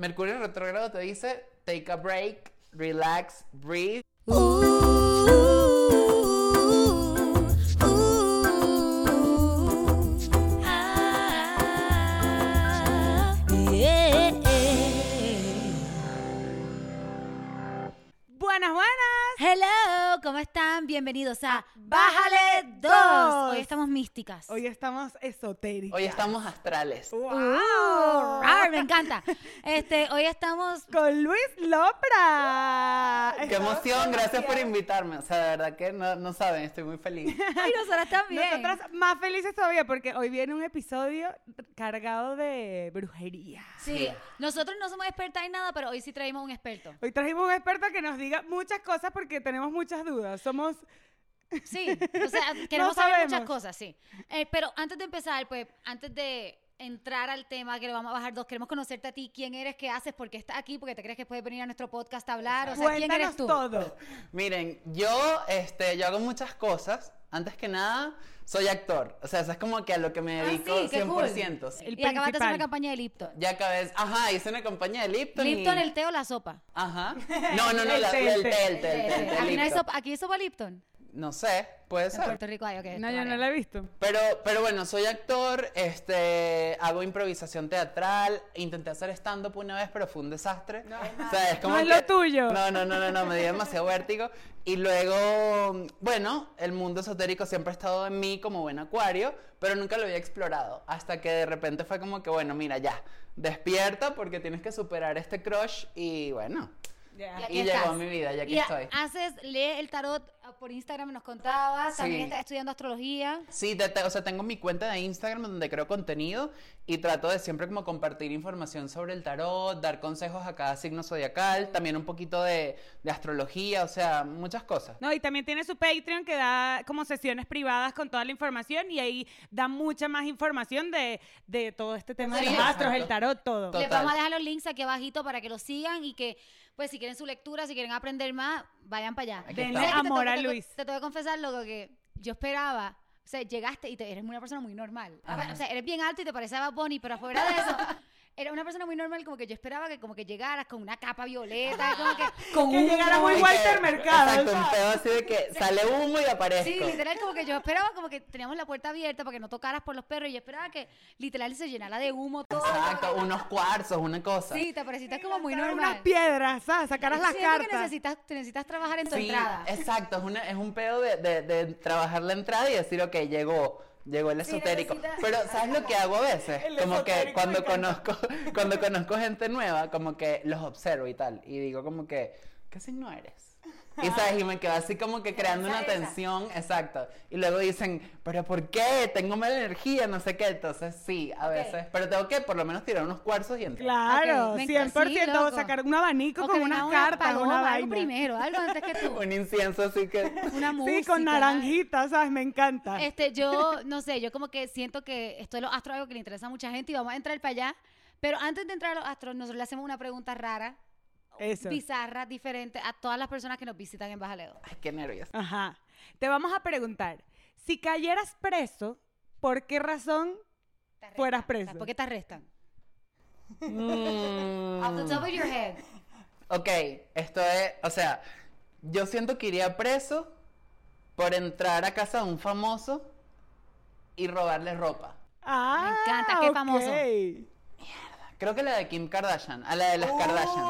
Mercurio retrógrado te dice, take a break, relax, breathe. Buenas, Bienvenidos a A Bájale Bájale 2. Dos. Hoy estamos místicas. Hoy estamos esotéricos. Hoy estamos astrales. ¡Wow! Uh, rar, me encanta. Este, hoy estamos Con Luis Lopra. Qué emoción, gracias por invitarme. O sea, de verdad que no, no saben, estoy muy feliz. Ay, nosotras también. Nosotras más felices todavía porque hoy viene un episodio cargado de brujería. Sí, nosotros no somos expertas en nada, pero hoy sí traímos un experto. Hoy trajimos un experto que nos diga muchas cosas porque tenemos muchas dudas. Somos Sí, o sea, queremos saber muchas cosas, sí. Eh, pero antes de empezar, pues, antes de entrar al tema que le vamos a bajar dos, queremos conocerte a ti, quién eres, qué haces, por qué estás aquí, porque te crees que puedes venir a nuestro podcast a hablar, o sea, quién cuéntanos eres tú. todo. Miren, yo, este, yo hago muchas cosas. Antes que nada, soy actor. O sea, eso es como que a lo que me Ah, dedico sí, qué cool. 100%. sí. El y acabaste de hacer una campaña de Lipton. Ya acabé, ajá, hice una campaña de Lipton. y- Lipton, el té o la sopa. Ajá. No, no, no, El la, té, el el té. el té, el té, el té, Aquí no hay sopa, aquí hay sopa Lipton. No sé, puede En ser. Puerto Rico hay, ok. No, yo no la he visto. Pero, pero bueno, soy actor, este, hago improvisación teatral, intenté hacer stand-up una vez, pero fue un desastre. o sea, es como No es que- lo tuyo. No, no, no, no, no, me dio demasiado vértigo. Y luego, bueno, el mundo esotérico siempre ha estado en mí como buen acuario, pero nunca lo había explorado. Hasta que de repente fue como que, bueno, mira, ya, despierta porque tienes que superar este crush y bueno. Y Y, aquí llegó a mi vida, ya Y ha- estoy. haces, lee el tarot por Instagram, nos contabas, también Sí. estás estudiando astrología. Sí, te- te- o sea, tengo mi cuenta de Instagram donde creo contenido y trato de siempre como compartir información sobre el tarot, dar consejos a cada signo zodiacal, también un poquito de, de astrología, o sea, muchas cosas. No, y también tiene su Patreon que da como sesiones privadas con toda la información y ahí da mucha más información de, de todo este tema de Sí, los astros, el tarot, todo. Total. Les vamos a dejar los links aquí abajito para que los sigan y que, pues, si quieren su lectura, si quieren aprender más, vayan para allá. Denle estamos. ¿Sabes que te amor tengo- a Luis. Te tengo que confesar, loco, que yo esperaba. O sea, llegaste y te, eres una persona muy normal. Ajá. O sea, eres bien alto y te parece a Bad Bunny, pero afuera de eso, eres una persona muy normal, como que yo esperaba que como que llegaras con una capa violeta, como que con Que llegara muy Walter Mercado, Exacto, un pedo así de que sale humo y aparezco. Sí, literal, como que yo esperaba como que teníamos la puerta abierta para que no tocaras por los perros y yo esperaba que literal se llenara de humo todo. Exacto, unos cuarzos, una cosa. Sí, te pareciste como muy normal. Unas piedras, ¿sabes? Sacaras las Siento que cartas. necesitas, te necesitas trabajar en tu Sí, entrada. exacto, es, una- es un pedo de, de- de trabajar la entrada y decir, ok, llegó, llegó el esotérico. Pero, ¿sabes lo que hago a veces? El como que cuando conozco, cuando conozco gente nueva, como que los observo y tal, y digo como que, ¿qué signo eres? Y sabes, y me quedo así como que creando una Esa, esa. tensión, exacto. Y luego dicen, ¿pero por qué? Tengo mala energía, no sé qué. Entonces sí, a Ok. veces. Pero tengo que por lo menos tirar unos cuarzos y entrar. Claro, Ok, me encanta, 100%. sí, loco. sacar un abanico O con unas una cartas, paloma, una algo vaina. primero, algo antes que tú. Un incienso así que... Una música. Sí, con naranjitas, ¿sabes? Me encanta. Este, yo, no sé, yo como que siento que esto de los astros es algo que le interesa a mucha gente y vamos a entrar para allá. Pero antes de entrar a los astros, nosotros le hacemos una pregunta rara, Eso. bizarra, diferente a todas las personas que nos visitan en Bajaledo. Ay, qué nervios. Ajá. Te vamos a preguntar, si cayeras preso, ¿por qué razón fueras preso? ¿Por qué te arrestan? Mm. Off the top of your head. Ok, esto es, o sea, yo siento que iría preso por entrar a casa de un famoso y robarle ropa. Ah, encanta, ¿qué famoso? Creo que la de Kim Kardashian, a la de las Kardashian.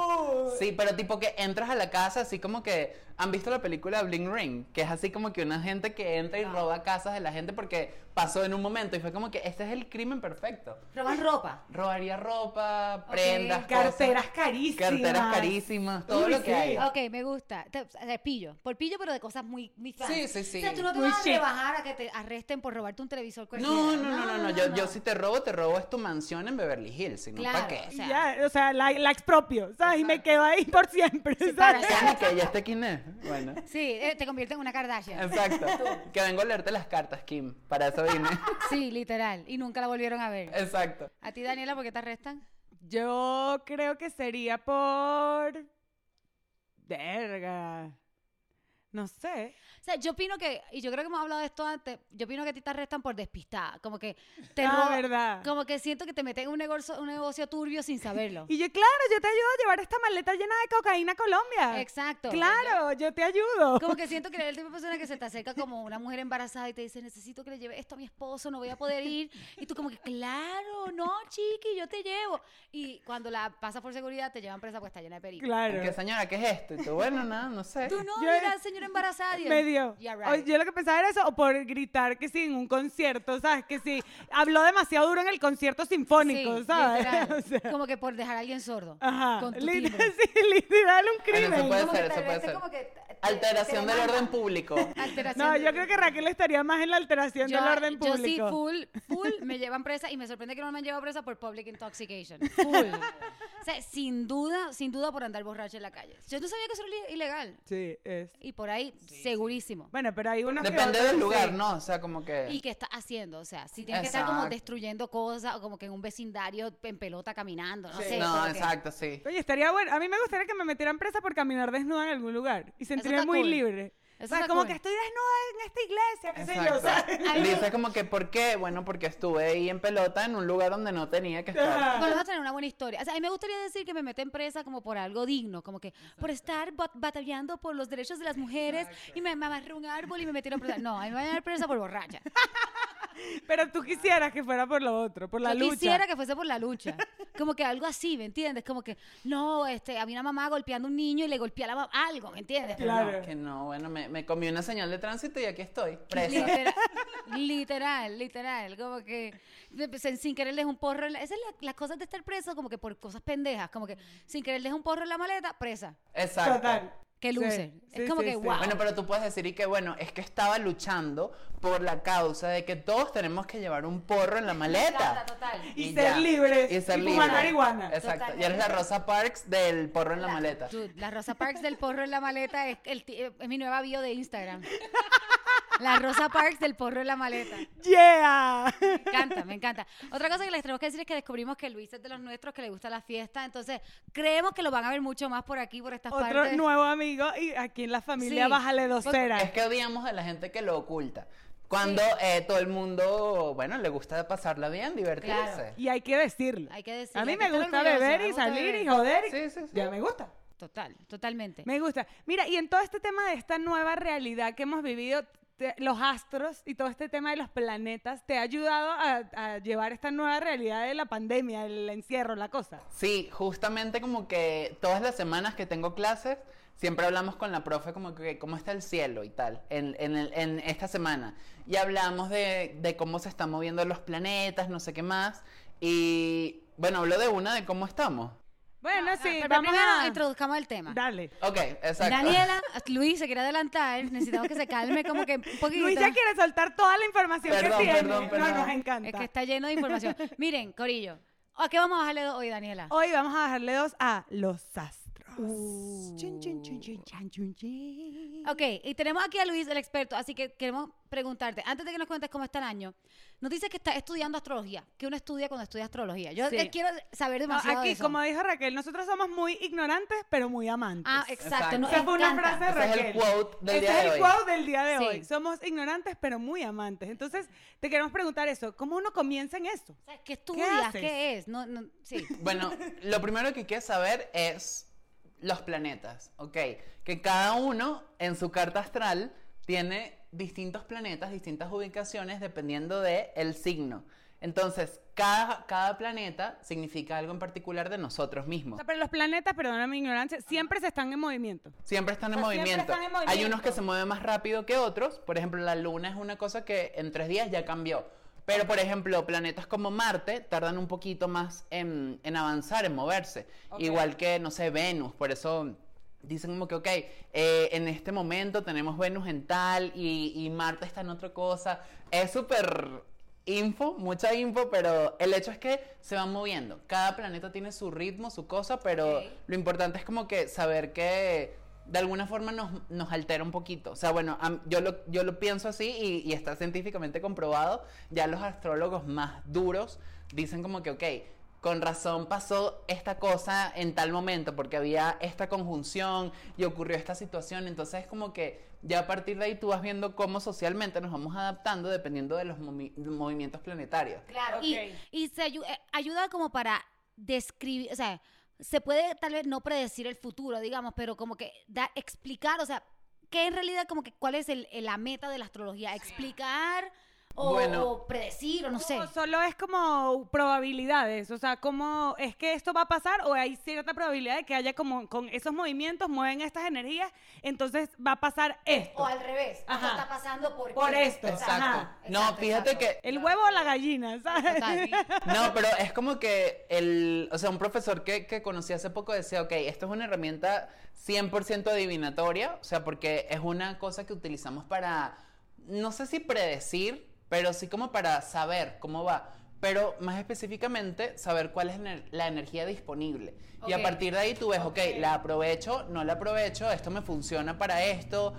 Sí, pero tipo que entras a la casa así como que han visto la película Bling Ring, que es así como que una gente que entra y roba casas de la gente porque pasó en un momento y fue como que este es el crimen perfecto. Roban ropa. Robaría ropa, prendas, Carteras cosas, carísimas. carteras carísimas, todo Uy, lo que sí. hay. Ok, me gusta. Te- o sea, pillo. Por pillo, pero de cosas muy, muy. Sí, sí, sí. O sea, tú no te Muy vas a rebajar a que te arresten por robarte un televisor cualquiera. No, no, no, no, no, Yo, yo si te robo, te robo es tu mansión en Beverly Hills, si no, Claro, o sea, Ya, o sea, la, la expropio, ¿sabes? Y me quedo ahí por siempre, ¿sabes? para Ya ya esté quién es. Bueno, Sí, eh, te convierte en una Kardashian. exacto. Que vengo a leerte las cartas, Kim. Para eso vine. Sí, literal. Y nunca la volvieron a ver. Exacto. ¿A ti, Daniela, por qué te arrestan? Yo creo que sería por... Verga. No sé. Sea, yo opino que, y yo creo que hemos hablado de esto antes, yo opino que a ti te arrestan por despistada. Como que te Ah, verdad. Como que siento que te meten en un negocio, un negocio turbio sin saberlo. Y yo, claro, yo te ayudo a llevar esta maleta llena de cocaína a Colombia. Exacto. Claro, yo te ayudo. Como que siento que eres el tipo de persona que se te acerca como una mujer embarazada y te dice, necesito que le lleve esto a mi esposo, no voy a poder ir. Y tú como que, claro, no, chiqui, yo te llevo. Y cuando la pasas por seguridad, te llevan presa porque está llena de perico. Claro. ¿Qué señora? ¿Qué es esto? Y tú, bueno, nada, no sé. Tú no, Yo- mira, señora embarazada. y él, Me dio. "Yeah, O- right". Yo lo que pensaba era eso, o por gritar que sí en un concierto, ¿sabes? Que sí, habló demasiado duro en el concierto sinfónico, Sí, ¿sabes? literal. O sea, Como que por dejar a alguien sordo. ajá. Con tu Lit- timbre. sí, literal, un Bueno, crimen. eso puede Como ser, eso puede ser. como que te- Alteración te del orden público. Alteración No, yo creo que Raquel estaría más en la alteración del orden yo sí, público. full, full, me llevan presa y me sorprende que no me han llevado presa por public intoxication. Full. o sea, sin duda, sin duda por andar borracho en la calle. Yo no sabía que eso era ilegal. Sí, es. Y por ahí, segurísimo. Bueno, pero hay unos que Depende otros, del lugar, sí. ¿no? O sea, como que... ¿Y qué está haciendo? O sea, si tienes que estar como destruyendo cosas o como que en un vecindario en pelota caminando, no Sí, sé. no, que- exacto, sí. Oye, estaría bueno. A mí me gustaría que me metieran presa por caminar desnuda en algún lugar y sentirme muy cool. libre. Eso o sea, como cool. que estoy desnuda en esta iglesia, qué Dice como que, ¿por qué? Bueno, porque estuve ahí en pelota en un lugar donde no tenía que estar. Bueno, vas a tener una buena historia. O sea, a mí me gustaría decir que me meten presa como por algo digno, como que por estar bat- batallando por los derechos de las mujeres y me, me amarré un árbol y me metieron presa. No, a mí me van a dar presa por borracha. Pero tú quisieras que fuera por lo otro, por la Yo lucha. quisiera que fuese por la lucha. Como que algo así, ¿me entiendes? Como que, no, este, había una mamá golpeando a un niño y le golpea a la mamá. Algo, ¿me entiendes? Claro. No, que no, bueno, me, me comí una señal de tránsito y aquí estoy, presa. Literal, literal, literal, como que de- sin, querer les un porro en la, esa es la- las cosas de estar preso como que por cosas pendejas, como que sin querer les un porro en la maleta, presa. Exacto. Total. Sí, loser. sí, es como sí, que sí. wow. Bueno, pero tú puedes decir y que, bueno, es que estaba luchando por la causa de que todos tenemos que llevar un porro en la maleta. total. Y, Y ser ya. libres. Y ser fumar libre. marihuana. Exacto. Totalmente. Y eres la Rosa Parks del porro en la, maleta. La Rosa Parks del porro en la maleta es, el es mi nueva bio de Instagram. La Rosa Parks del porro en la maleta. Yeah. Me encanta, me encanta. Otra cosa que les tenemos que decir es que descubrimos que Luis es de los nuestros, que le gusta la fiesta. Entonces, creemos que lo van a ver mucho más por aquí, por estas Otro partes. nuevo amigo y aquí en la familia Sí. bájale dos Porque- ceras. Es que odiamos a la gente que lo oculta. Cuando eh, todo el mundo, bueno, le gusta pasarla bien, divertirse. Claro. Y hay que decirlo. Hay que decirlo, A mí me gusta beber y gusta salir beber. y joder. y- Sí, sí, sí. Ya me gusta. Total, totalmente. Me gusta. Mira, y en todo este tema de esta nueva realidad que hemos vivido, te- los astros y todo este tema de los planetas, ¿te ha ayudado a, a llevar esta nueva realidad de la pandemia, el encierro, la cosa? Sí, justamente como que todas las semanas que tengo clases, siempre hablamos con la profe como que cómo está el cielo y tal, en, en, el- en esta semana. Y hablamos de, de cómo se están moviendo los planetas, no sé qué más. Y bueno, hablo de una de cómo estamos. Bueno, sí, Pero vamos primero a... introduzcamos el tema. Dale. Ok, exacto. Daniela, Luis se quiere adelantar, necesitamos que se calme como que un poquito. Luis ya quiere soltar toda la información Perdón, que tiene. perdón, No, perdón. nos encanta. Es que está lleno de información. Miren, Corillo, ¿a qué vamos a bajarle hoy, Daniela? Hoy vamos a dejarle dos a los astros. Uh. Chun, chun, chun, Ok, y tenemos aquí a Luis, el experto, así que queremos preguntarte, antes de que nos cuentes cómo está el año, nos dices que estás estudiando astrología, que uno estudia cuando estudia astrología. Yo Sí. eh, quiero saber No, demasiado de aquí, eso. como dijo Raquel, nosotros somos muy ignorantes, pero muy amantes. Ah, exacto. Esa fue una frase de Ese es el Raquel. quote del Ese día es de el hoy. quote del día de Sí. hoy. Somos ignorantes, pero muy amantes. Entonces, te queremos preguntar eso. ¿Cómo uno comienza en eso? O sea, ¿Qué estudias? haces? ¿Qué es? No, no, sí. Bueno, lo primero que quieres saber es los planetas, ¿ok? Que cada uno en su carta astral tiene distintos planetas, distintas ubicaciones dependiendo de el signo. Entonces, cada, cada planeta significa algo en particular de nosotros O mismos. sea, pero los planetas, perdóname mi ignorancia, siempre se están en movimiento. Siempre están, en O sea, siempre movimiento. están en Hay movimiento. unos que se mueven más rápido que otros. Por ejemplo, la luna es una cosa que en tres días ya cambió. Pero, por ejemplo, planetas como Marte tardan un poquito más en, en avanzar, en moverse. Igual que, no sé, Venus. Por eso dicen como que, ok, eh, en este momento tenemos Venus en tal y, y Marte está en otra cosa. Es súper info, mucha info, pero el hecho es que se van moviendo. Cada planeta tiene su ritmo, su cosa, pero Ok. lo importante es como que saber que de alguna forma nos, nos altera un poquito. O sea, bueno, yo lo, yo lo pienso así y, y está científicamente comprobado. Ya los astrólogos más duros dicen como que, ok, con razón pasó esta cosa en tal momento, porque había esta conjunción y ocurrió esta situación. Entonces es como que ya a partir de ahí tú vas viendo cómo socialmente nos vamos adaptando dependiendo de los movi- movimientos planetarios. Claro, Ok. y, y se ayu- eh, ayuda como para describir, o sea, se puede tal vez no predecir el futuro, digamos, pero como que da, explicar, o sea, ¿qué en realidad como que cuál es el, el- la meta de la astrología? Explicar o, Bueno. o predecir o no sé. No, solo es como probabilidades, o sea, como es que esto va a pasar o hay cierta probabilidad de que haya como con esos movimientos mueven estas energías, entonces va a pasar esto. O al revés, esto Ajá. está pasando porque Por esto. Exacto. Ajá. no, fíjate exacto. que El huevo o la gallina, ¿sabes? Total. No, pero es como que el, o sea, un profesor que, que conocí hace poco decía, ok, esto es una herramienta 100% adivinatoria, o sea, porque es una cosa que utilizamos para, no sé si predecir, pero sí como para saber cómo va, pero más específicamente saber cuál es ener- la energía disponible. Y a partir de ahí tú ves, ok, Ok. la aprovecho, no la aprovecho, esto me funciona para esto,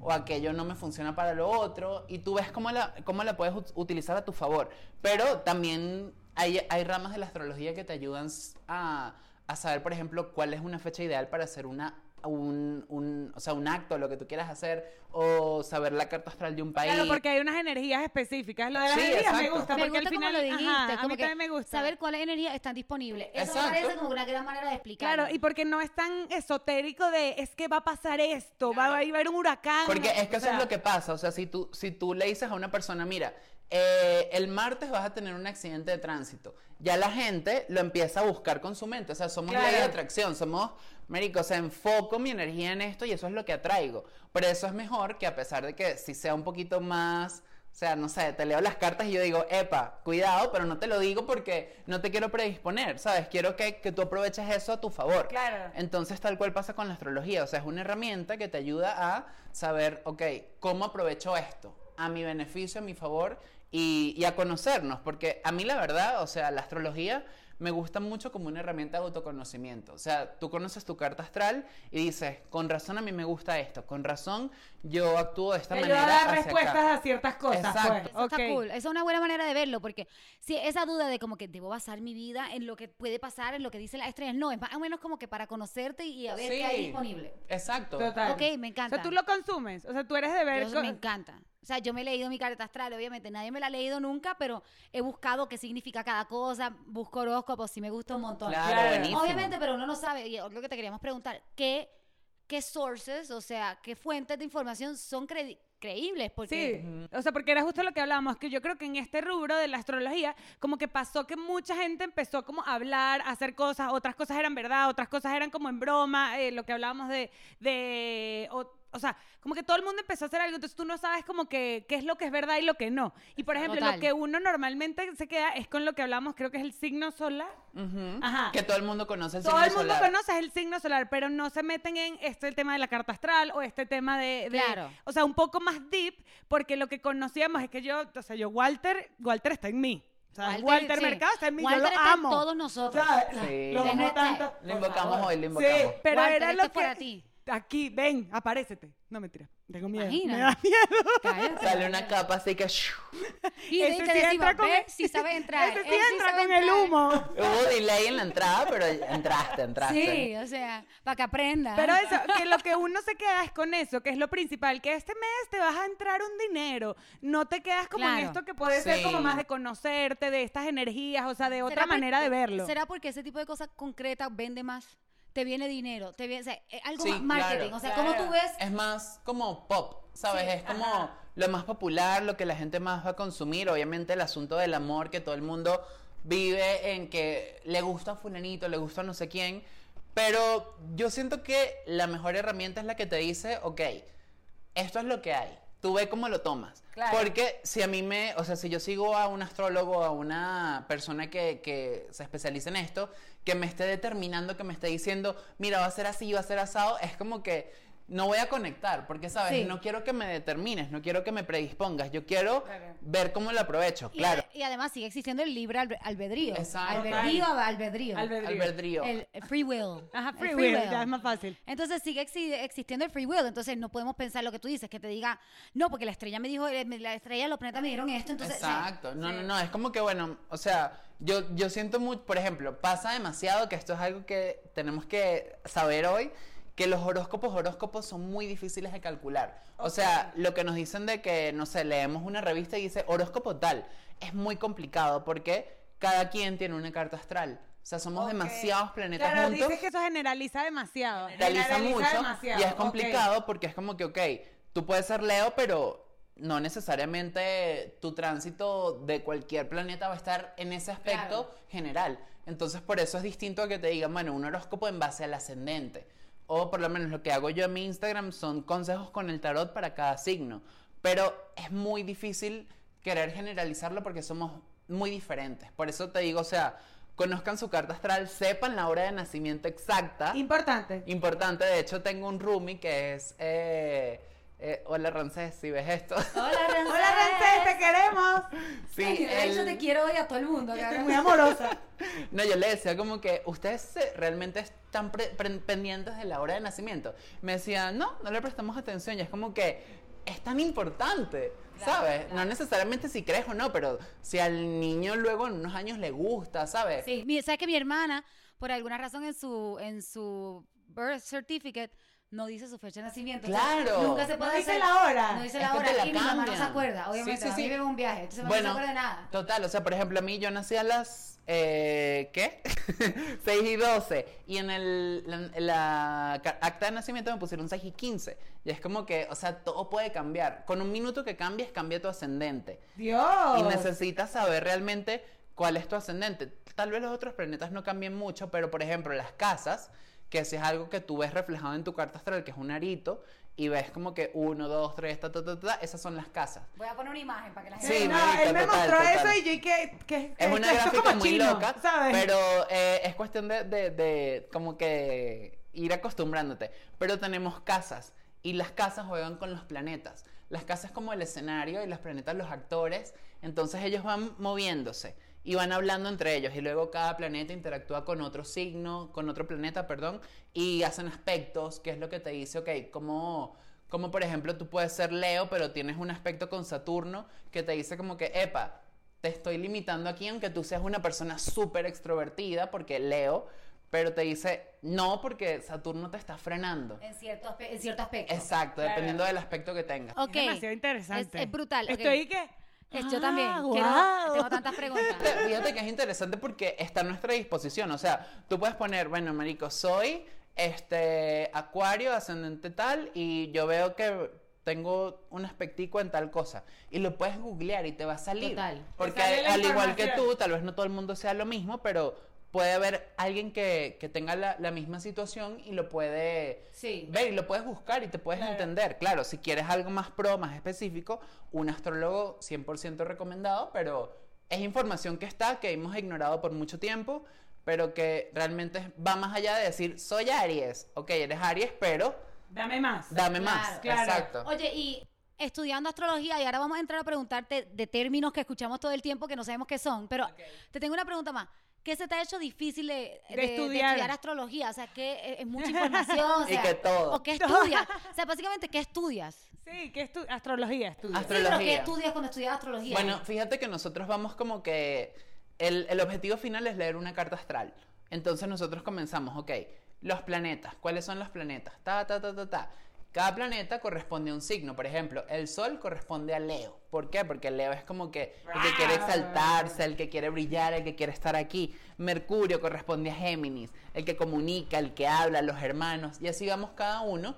o aquello no me funciona para lo otro, y tú ves cómo la, cómo la puedes ut- utilizar a tu favor. Pero también hay, hay ramas de la astrología que te ayudan a, a saber, por ejemplo, cuál es una fecha ideal para hacer una, un, un- o sea, un acto, lo que tú quieras hacer, o saber la carta astral de un país. Claro, porque hay unas energías específicas. Lo de las Sí, energías me gusta, me porque gusta al como final lo dijiste, ajá, a como mí que también me gusta. saber cuáles energías están disponibles. Eso me Exacto. parece como una gran manera de explicar. Claro, y porque no es tan esotérico de es que va a pasar esto, va, va a haber un huracán. Porque es que o eso es lo que pasa. O sea, si tú, si tú le dices a una persona, mira, eh, el martes vas a tener un accidente de tránsito, ya la gente lo empieza a buscar con su mente. O sea, somos Claro. ley de atracción, somos, Marico, o sea, enfoco mi energía en esto y eso es lo que atraigo. Pero eso es mejor que a pesar de que si sea un poquito más. O sea, no sé, te leo las cartas y yo digo, epa, cuidado, pero no te lo digo porque no te quiero predisponer, ¿sabes? Quiero que, que tú aproveches eso a tu favor. Claro. Entonces, tal cual pasa con la astrología, o sea, es una herramienta que te ayuda a saber, ok, ¿cómo aprovecho esto? A mi beneficio, a mi favor y, y a conocernos, porque a mí la verdad, o sea, la astrología me gusta mucho como una herramienta de autoconocimiento. O sea, tú conoces tu carta astral y dices, con razón a mí me gusta esto, con razón yo actúo de esta te manera. ayuda a dar hacia acá". respuestas a ciertas cosas. Exacto. pues. Eso está Ok. cool. Esa es una buena manera de verlo, porque si esa duda de como que debo basar mi vida en lo que puede pasar, en lo que dicen las estrellas, no, es más o menos como que para conocerte y a ver qué hay disponible. Exacto. Total. Ok, me O encanta. sea, tú lo consumes. O sea, tú eres de ver. Yo- me encanta. O sea, yo me he leído mi carta astral, obviamente nadie me la ha leído nunca, pero he buscado qué significa cada cosa, busco horóscopos, sí me gusta un montón. Claro, Claro. buenísimo. Obviamente, pero uno no sabe, y es lo que te queríamos preguntar, ¿qué, qué sources, o sea, qué fuentes de información son creíbles? Porque Sí, o sea, porque era justo lo que hablábamos, que yo creo que en este rubro de la astrología, como que pasó que mucha gente empezó como a hablar, a hacer cosas, otras cosas eran verdad, otras cosas eran como en broma, eh, lo que hablábamos de, de o, o sea, como que todo el mundo empezó a hacer algo, entonces tú no sabes como que qué es lo que es verdad y lo que no. Y por ejemplo, Total. lo que uno normalmente se queda es con lo que hablamos, creo que es el signo solar. Ujú. Ajá. Que todo el mundo conoce el Todo signo el mundo solar. conoce el signo solar, pero no se meten en este el tema de la carta astral o este tema de, de- Claro. o sea, un poco más deep, porque lo que conocíamos es que yo, o sea, yo Walter, Walter está en mí. O sea, Walter, sí. Mercado está en mí, Walter yo lo está amo. en todos nosotros. ¿Sabes? Sí. Lo amo tanto. Lo invocamos hoy, lo invocamos. Sí, pero Walter, era lo que para ti. Aquí, ven, aparécete. No mentira, tengo miedo. Imagina. Me da miedo. Cállate. Sale una capa así que... Y te sí decimos, entra con ve, el- si sabe entrar. Ese sí él entra con el humo. Hubo delay en la entrada, pero entraste, entraste. Sí, o sea, para que aprenda. Pero eso, que lo que uno se queda es con eso, que es lo principal, que este mes te vas a entrar un dinero, no te quedas como en esto que puede ser como más de conocerte, de estas energías, o sea, de otra ¿Será por- manera de verlo. ¿Será porque ese tipo de cosas concretas vende más? Te viene dinero, te viene, o sea, eh, algo Sí, más marketing. claro. O sea, como tú ves, Es más como pop, ¿sabes? Sí, es como ajá. lo más popular, lo que la gente más va a consumir. Obviamente el asunto del amor, que todo el mundo vive en que le gusta a fulanito, le gusta a no sé quién. Pero yo siento que la mejor herramienta es la que te dice, ok, esto es lo que hay. Tú ve cómo lo tomas. Claro. Porque si a mí me, o sea, si yo sigo a un astrólogo, a una persona que, que se especializa en esto, que me esté determinando, que me esté diciendo, mira, va a ser así, va a ser asado, es como que no voy a conectar, porque, ¿sabes? Sí. No quiero que me determines, no quiero que me predispongas, yo quiero Claro. ver cómo lo aprovecho, Y, claro. y además sigue existiendo el libre albe- albedrío. Exacto. Albedrío, albedrío. Albedrío. Albedrío. El el free will. Ajá, free will, ya es más fácil. Entonces sigue exi- existiendo el free will. Entonces no podemos pensar lo que tú dices, que te diga, no, porque la estrella me dijo, eh, la estrella, los planetas me dieron esto. Entonces, Exacto, no, no, no, es como que bueno, o sea, yo, yo siento mucho, por ejemplo, pasa demasiado que esto es algo que tenemos que saber hoy, que los horóscopos, horóscopos son muy difíciles de calcular. O sea, lo que nos dicen de que, no sé, leemos una revista y dice horóscopo tal, es muy complicado porque cada quien tiene una carta astral. O sea, somos Ok. demasiados planetas Claro, juntos dices que eso generaliza demasiado. realiza mucho demasiado, y es complicado porque es como que, ok, tú puedes ser Leo, pero no necesariamente tu tránsito de cualquier planeta va a estar en ese aspecto general. Entonces, por eso es distinto a que te digan, bueno, un horóscopo en base al ascendente. O por lo menos lo que hago yo en mi Instagram son consejos con el tarot para cada signo. Pero es muy difícil querer generalizarlo porque somos muy diferentes. Por eso te digo, o sea, conozcan su carta astral, sepan la hora de nacimiento exacta. Importante. Importante, de hecho tengo un roomie que es... eh, eh, hola Rancés, si ves esto. Hola, Rancés. Hola, Rancés, te queremos. sí, Ay, de hecho, te quiero hoy a todo el mundo. Estoy cabrón. muy amorosa. No, yo le decía como que ustedes realmente están pre- pre- pendientes de la hora de nacimiento. Me decía, no, no le prestamos atención. Y es como que es tan importante, Claro, ¿sabes? claro. No necesariamente si crees o no, pero si al niño luego en unos años le gusta, ¿sabes? Sí, mi- sabes que mi hermana, por alguna razón en su, en su birth certificate, no dice su fecha de nacimiento. Claro. nunca se puede No dice hacer- la hora. No dice Es la que hora. la y mi mamá no se cambian. acuerda, obviamente. Sí, sí, a sí. mí me un viaje, entonces mamá Bueno, no se acuerda de nada. Total, o sea, por ejemplo, a mí yo nací a las, eh, ¿qué? 6 y 12. Y en el, la, la acta de nacimiento me pusieron 6 y 15. Y es como que, o sea, todo puede cambiar. Con un minuto que cambies, cambia tu ascendente. Dios. Y necesitas saber realmente cuál es tu ascendente. Tal vez los otros planetas no cambien mucho, pero por ejemplo, las casas, que si es algo que tú ves reflejado en tu carta astral, que es un arito, y ves como que 1, 2, 3, ta, ta, ta, ta, esas son las casas. Voy a poner una imagen para que la gente Sí, no, él me total, mostró total. eso y yo y que, que, Es una esto gráfica como muy chino, loca, ¿sabes? pero eh, es cuestión de, de- de como que ir acostumbrándote. Pero tenemos casas y las casas juegan con los planetas. Las casas como el escenario y los planetas los actores. Entonces ellos van moviéndose y van hablando entre ellos y luego cada planeta interactúa con otro signo, con otro planeta, perdón, y hacen aspectos, que es lo que te dice, ok, como, como por ejemplo tú puedes ser Leo, pero tienes un aspecto con Saturno que te dice como que, epa, te estoy limitando aquí aunque tú seas una persona súper extrovertida, porque Leo, pero te dice, no, porque Saturno te está frenando. En cierto, aspe- en cierto aspecto. Exacto, Claro. dependiendo del aspecto que tengas. Ok. Es demasiado interesante. Es- es brutal. Estoy que... Es- yo también. Ah, quiero- tengo tantas preguntas. Fíjate que es interesante porque está a nuestra disposición. O sea, tú puedes poner, bueno, marico, soy este acuario, ascendente tal, y yo veo que tengo un aspectico en tal cosa. Y lo puedes googlear y te va a salir. Total. Porque sale al igual que tú, tal vez no todo el mundo sea lo mismo, pero puede haber alguien que, que tenga la, la misma situación y lo puede Sí. ver y lo puedes buscar y te puedes Claro. entender. Claro, si quieres algo más pro, más específico, un astrólogo 100% recomendado, pero es información que está, que hemos ignorado por mucho tiempo, pero que realmente va más allá de decir, soy Aries. Ok, eres Aries, pero Dame más. dame Claro, más. claro. Exacto. Oye, y estudiando astrología, y ahora vamos a entrar a preguntarte de términos que escuchamos todo el tiempo que no sabemos qué son, pero te tengo una pregunta más. ¿Qué se te ha hecho difícil de, de- de estudiar. astrología? O sea, que es, es mucha información. o Y que todo. ¿O qué estudias? O sea, básicamente, ¿qué estudias? Sí, que estu astrología estudia. Astro- Sí, pero ¿qué Astrología. estudias cuando estudias astrología? Bueno, fíjate que nosotros vamos como que el, el objetivo final es leer una carta astral. Entonces nosotros comenzamos, ok, los planetas, ¿cuáles son los planetas? Ta, ta, ta, ta, ta. Cada planeta corresponde a un signo. Por ejemplo, el Sol corresponde a Leo. ¿Por qué? Porque Leo es como que el que quiere exaltarse, el que quiere brillar, el que quiere estar aquí. Mercurio corresponde a Géminis, el que comunica, el que habla, los hermanos. Y así vamos cada uno.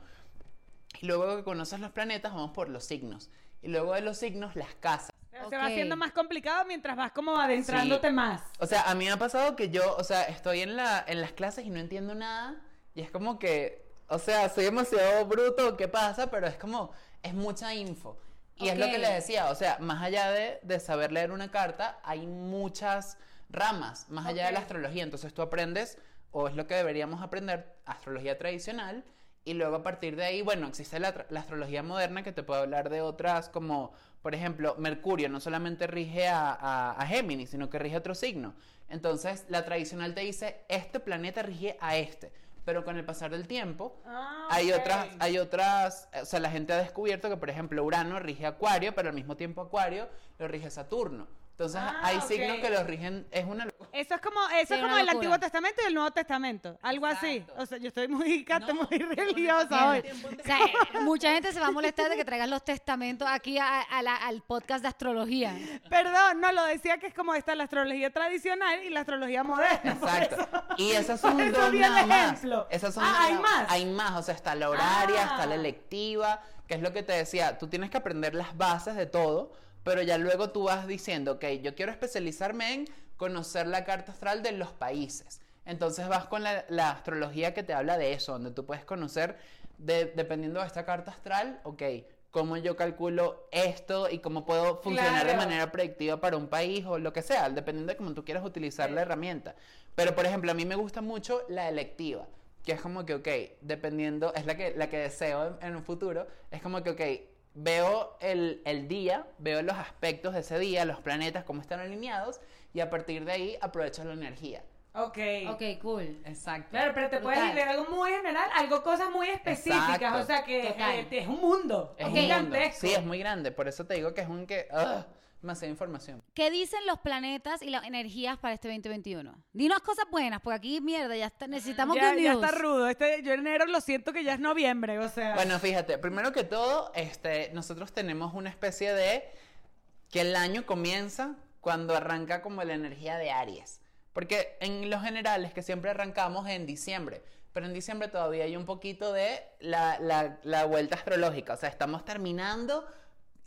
Y luego que conoces los planetas, vamos por los signos. Y luego de los signos, las casas. Se va haciendo más complicado mientras vas como adentrándote Sí. más. O sea, a mí me ha pasado que yo, o sea, estoy en, la, en las clases y no entiendo nada. Y es como que, o sea, soy demasiado bruto, ¿qué pasa? Pero es como, es mucha info. Y es lo que les decía, o sea, más allá de, de saber leer una carta, hay muchas ramas, más allá de la astrología. Entonces tú aprendes, o es lo que deberíamos aprender, astrología tradicional. Y luego a partir de ahí, bueno, existe la, astrología moderna que te puede hablar de otras como, por ejemplo, Mercurio no solamente rige a, a, a Géminis, sino que rige a otro signo. Entonces, la tradicional te dice, este planeta rige a este. Pero con el pasar del tiempo, Ah, hay otras, hay otras, o sea, la gente ha descubierto que, por ejemplo, Urano rige Acuario, pero al mismo tiempo Acuario lo rige Saturno. Entonces, Ah, hay signos que los rigen, es una locura. Eso es como, eso Sí, es como el. Antiguo Testamento y el Nuevo Testamento. Algo así. O sea, yo estoy muy, gato, No, muy religiosa hoy. O sea, mucha gente se va a molestar de que traigas los testamentos aquí a- a la- al podcast de astrología. Perdón, no, lo decía que es como está la astrología tradicional y la astrología moderna. Exacto. eso. Y esas son dos nada más. ejemplo. Esas son Ah, nada- ¿hay más? Hay más, o sea, está la horaria, Ah. está la electiva, que es lo que te decía, tú tienes que aprender las bases de todo, pero ya luego tú vas diciendo, ok, yo quiero especializarme en conocer la carta astral de los países. Entonces vas con la, la astrología que te habla de eso, donde tú puedes conocer, de- dependiendo de esta carta astral, ok, cómo yo calculo esto y cómo puedo funcionar de manera predictiva para un país o lo que sea, dependiendo de cómo tú quieras utilizar la herramienta. Pero, por ejemplo, a mí me gusta mucho la electiva, que es como que, ok, dependiendo, es la que, la que deseo en, en un futuro, es como que, ok, veo el, el día, veo los aspectos de ese día, los planetas, cómo están alineados, y a partir de ahí aprovecho la energía. Ok. Ok, cool. Exacto. Claro, pero te puedes ir de algo muy general, algo cosas muy específicas, Exacto. o sea que eh, es un mundo, Es mundo. gigantesco. Sí, es muy grande, por eso te digo que es un que, ugh, demasiada información. ¿Qué dicen los planetas y las energías para este 2021? Dinos cosas buenas, porque aquí, mierda, ya está- necesitamos ya, good ya news. está rudo. Este, yo enero lo siento que ya es noviembre, o sea. Bueno, fíjate, primero que todo, este, nosotros tenemos una especie de que el año comienza cuando arranca como la energía de Aries. Porque en lo general es que siempre arrancamos en diciembre, pero en diciembre todavía hay un poquito de la, la- la vuelta astrológica. O sea, estamos terminando,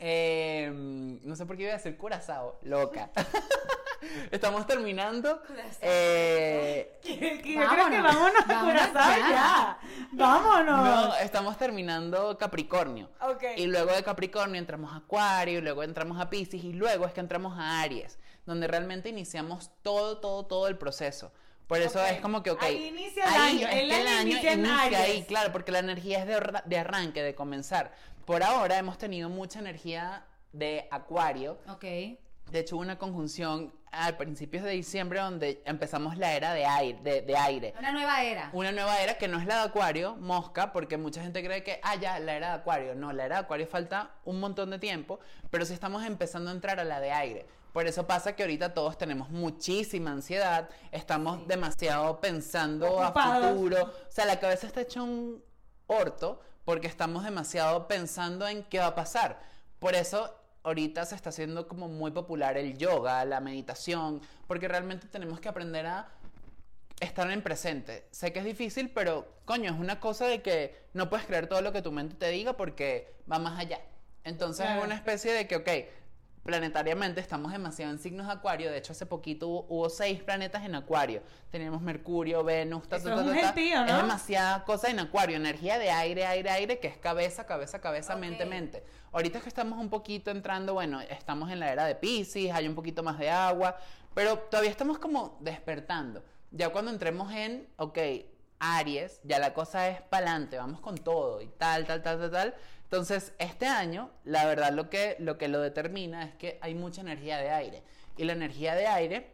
eh, no sé por qué iba a decir curazao, loca. estamos terminando... eh, que yo creo que Vámonos. vámonos a Vámonos Curazao ya. ya. Vámonos. no, estamos terminando Capricornio. Ok. Y luego de Capricornio entramos a Acuario, y luego entramos a Pisces y luego es que entramos a Aries, donde realmente iniciamos todo, todo, todo el proceso. Por eso Ok. es como que, ok. Ahí inicia el ahí año, es el que año inicia en Aries. ahí, claro, porque la energía es de, de arranque, de comenzar. Por ahora hemos tenido mucha energía de Acuario. Ok. De hecho, hubo una conjunción a principios de diciembre donde empezamos la era de aire. De, de aire. Una nueva era. Una nueva era que no es la de Acuario, mosca, porque mucha gente cree que, ah, ya, la era de Acuario. No, la era de Acuario falta un montón de tiempo, pero sí estamos empezando a entrar a la de aire. Por eso pasa que ahorita todos tenemos muchísima ansiedad, estamos demasiado pensando Ocupados. a futuro. O sea, la cabeza está hecha un orto porque estamos demasiado pensando en qué va a pasar. Por eso ahorita se está haciendo como muy popular el yoga, la meditación, porque realmente tenemos que aprender a estar en presente. Sé que es difícil, pero coño, es una cosa de que no puedes creer todo lo que tu mente te diga porque va más allá. Entonces Claro. es una especie de que, ok, planetariamente estamos demasiado en signos de acuario. De hecho, hace poquito hubo, hubo seis planetas en acuario. Teníamos Mercurio, Venus, ta, ta, es ta, un ta, ta. gentío, ¿no? Es demasiada cosa en acuario. Energía de aire, aire, aire, que es cabeza, cabeza, cabeza, Ok. mente, mente. Ahorita es que estamos un poquito entrando, bueno, estamos en la era de Pisces, hay un poquito más de agua, pero todavía estamos como despertando. Ya cuando entremos en, ok, Aries, ya la cosa es pa'lante, vamos con todo y tal, tal, tal, tal, tal. Entonces, este año, la verdad, lo que, lo que lo determina es que hay mucha energía de aire. Y la energía de aire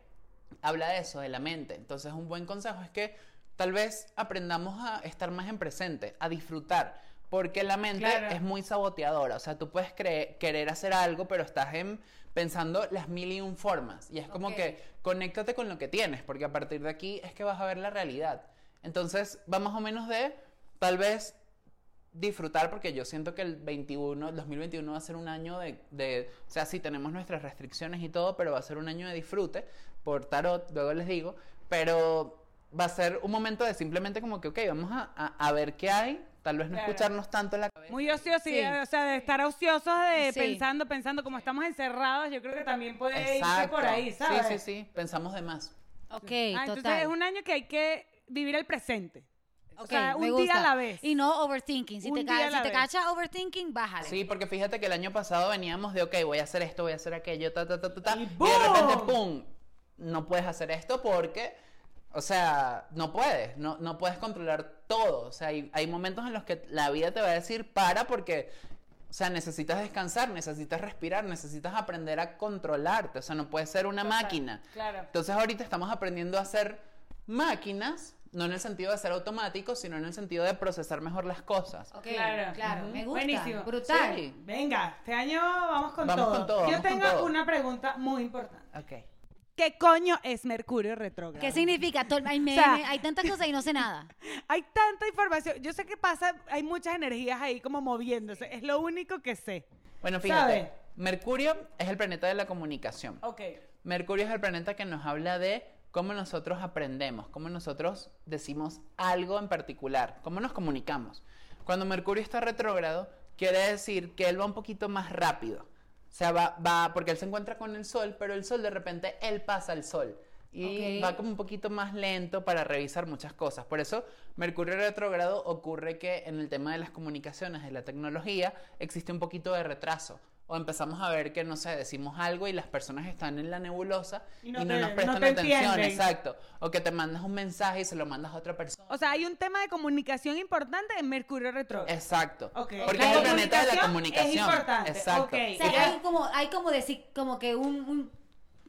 habla de eso, de la mente. Entonces, un buen consejo es que tal vez aprendamos a estar más en presente, a disfrutar. Porque la mente Claro. es muy saboteadora. O sea, tú puedes querer hacer algo, pero estás en, pensando las mil y un formas. Y es como que conéctate con lo que tienes, porque a partir de aquí es que vas a ver la realidad. Entonces, va más o menos de, tal vez, disfrutar, porque yo siento que el 21, el 2021 va a ser un año de, de, o sea, sí tenemos nuestras restricciones y todo, pero va a ser un año de disfrute por tarot, luego les digo, pero va a ser un momento de simplemente como que, ok, vamos a, a- a ver qué hay, tal vez no Claro. escucharnos tanto en la cabeza. Muy ocioso, Sí. o sea, de estar ociosos de Sí. pensando, pensando, como estamos encerrados, yo creo que también puede irse Exacto. por ahí, ¿sabes? Sí, sí, sí, pensamos de más. Ok, Ah, entonces es un año que hay que vivir el presente. O Ok, sea, me un día a la vez. Y no overthinking. Si Un te, ca- si te cachas overthinking, bájale. Sí, porque fíjate que el año pasado veníamos de, ok, voy a hacer esto, voy a hacer aquello, ta, ta, ta, ta, ta, Y y de repente, ¡boom! ¡pum! No puedes hacer esto porque O sea, no puedes, no, no puedes controlar todo. O sea, hay, hay momentos en los que la vida te va a decir para porque, o sea, necesitas descansar, necesitas respirar, necesitas aprender a controlarte. O sea, no puedes ser una Total, máquina. claro. Entonces ahorita estamos aprendiendo a ser máquinas, no en el sentido de ser automáticos, sino en el sentido de procesar mejor las cosas. Ok, Claro. claro, Ujú. me gusta. Buenísimo. Brutal. Sí. Venga, este año vamos con Vamos todo. con todo, Yo vamos con tengo todo. una pregunta muy importante. Ok. ¿Qué coño es Mercurio retrógrado? ¿Qué significa? Hay, O sea- hay tantas cosas y no sé nada. Hay tanta información. Yo sé que pasa, hay muchas energías ahí como moviéndose. Es lo único que sé. Bueno, fíjate, ¿Sabe? Mercurio es el planeta de la comunicación. Ok. Mercurio es el planeta que nos habla de cómo nosotros aprendemos, cómo nosotros decimos algo en particular, cómo nos comunicamos. Cuando Mercurio está retrógrado, quiere decir que él va un poquito más rápido. O sea, va, va, porque él se encuentra con el Sol, pero el Sol de repente, él pasa al Sol. Y Ok. va como un poquito más lento para revisar muchas cosas. Por eso, Mercurio retrógrado ocurre que en el tema de las comunicaciones, de la tecnología, existe un poquito de retraso. O empezamos a ver que, no sé, decimos algo y las personas están en la nebulosa Y y no te- nos no prestan te atención. entienden. Exacto. O que te mandas un mensaje y se lo mandas a otra persona. O sea, hay un tema de comunicación importante en Mercurio retrógrado. Exacto. Porque La es el planeta de la comunicación es importante. Exacto. O sea, hay como, hay como decir, como que un, un,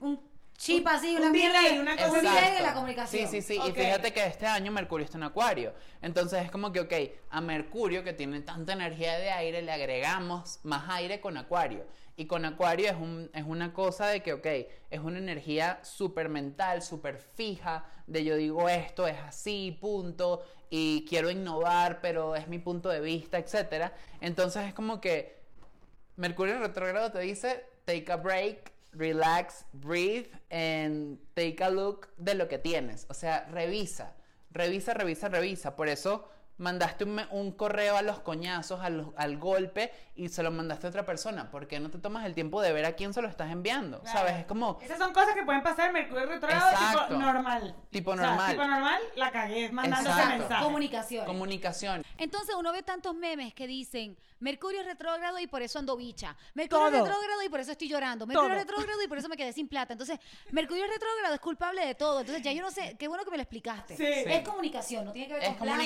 un chip Un- así, un una mierda una un cosa- delay de la comunicación. Sí, sí, sí. Ok. Y fíjate que este año Mercurio está en Acuario. Entonces es como que, ok, a Mercurio, que tiene tanta energía de aire, le agregamos más aire con Acuario. Y con Acuario es, un, es una cosa de que, ok, es una energía súper mental, súper fija, de yo digo esto es así, punto, y quiero innovar, pero es mi punto de vista, etc. Entonces es como que Mercurio retrógrado te dice, take a break, relax, breathe, and take a look de lo que tienes. O sea, revisa, revisa, revisa, revisa. Por eso mandaste un, me- un correo a los coñazos, a los- al golpe, y se lo mandaste a otra persona. ¿Por qué no te tomas el tiempo de ver a quién se lo estás enviando? Claro. ¿Sabes? Es como... Esas son cosas que pueden pasar en Mercurio retrógrado Exacto. tipo normal. Tipo O sea, normal. tipo normal, la cagué mandando ese Exacto. mensaje. Comunicación. Comunicación. Entonces uno ve tantos memes que dicen Mercurio es retrógrado y por eso ando bicha. Mercurio es Todo. retrógrado y por eso estoy llorando. Mercurio es Todo. retrógrado y por eso me quedé sin plata. Entonces, Mercurio es retrógrado es culpable de todo. Entonces, ya yo no sé, qué bueno que me lo explicaste. Sí. Es comunicación, no tiene que ver Es con plata, no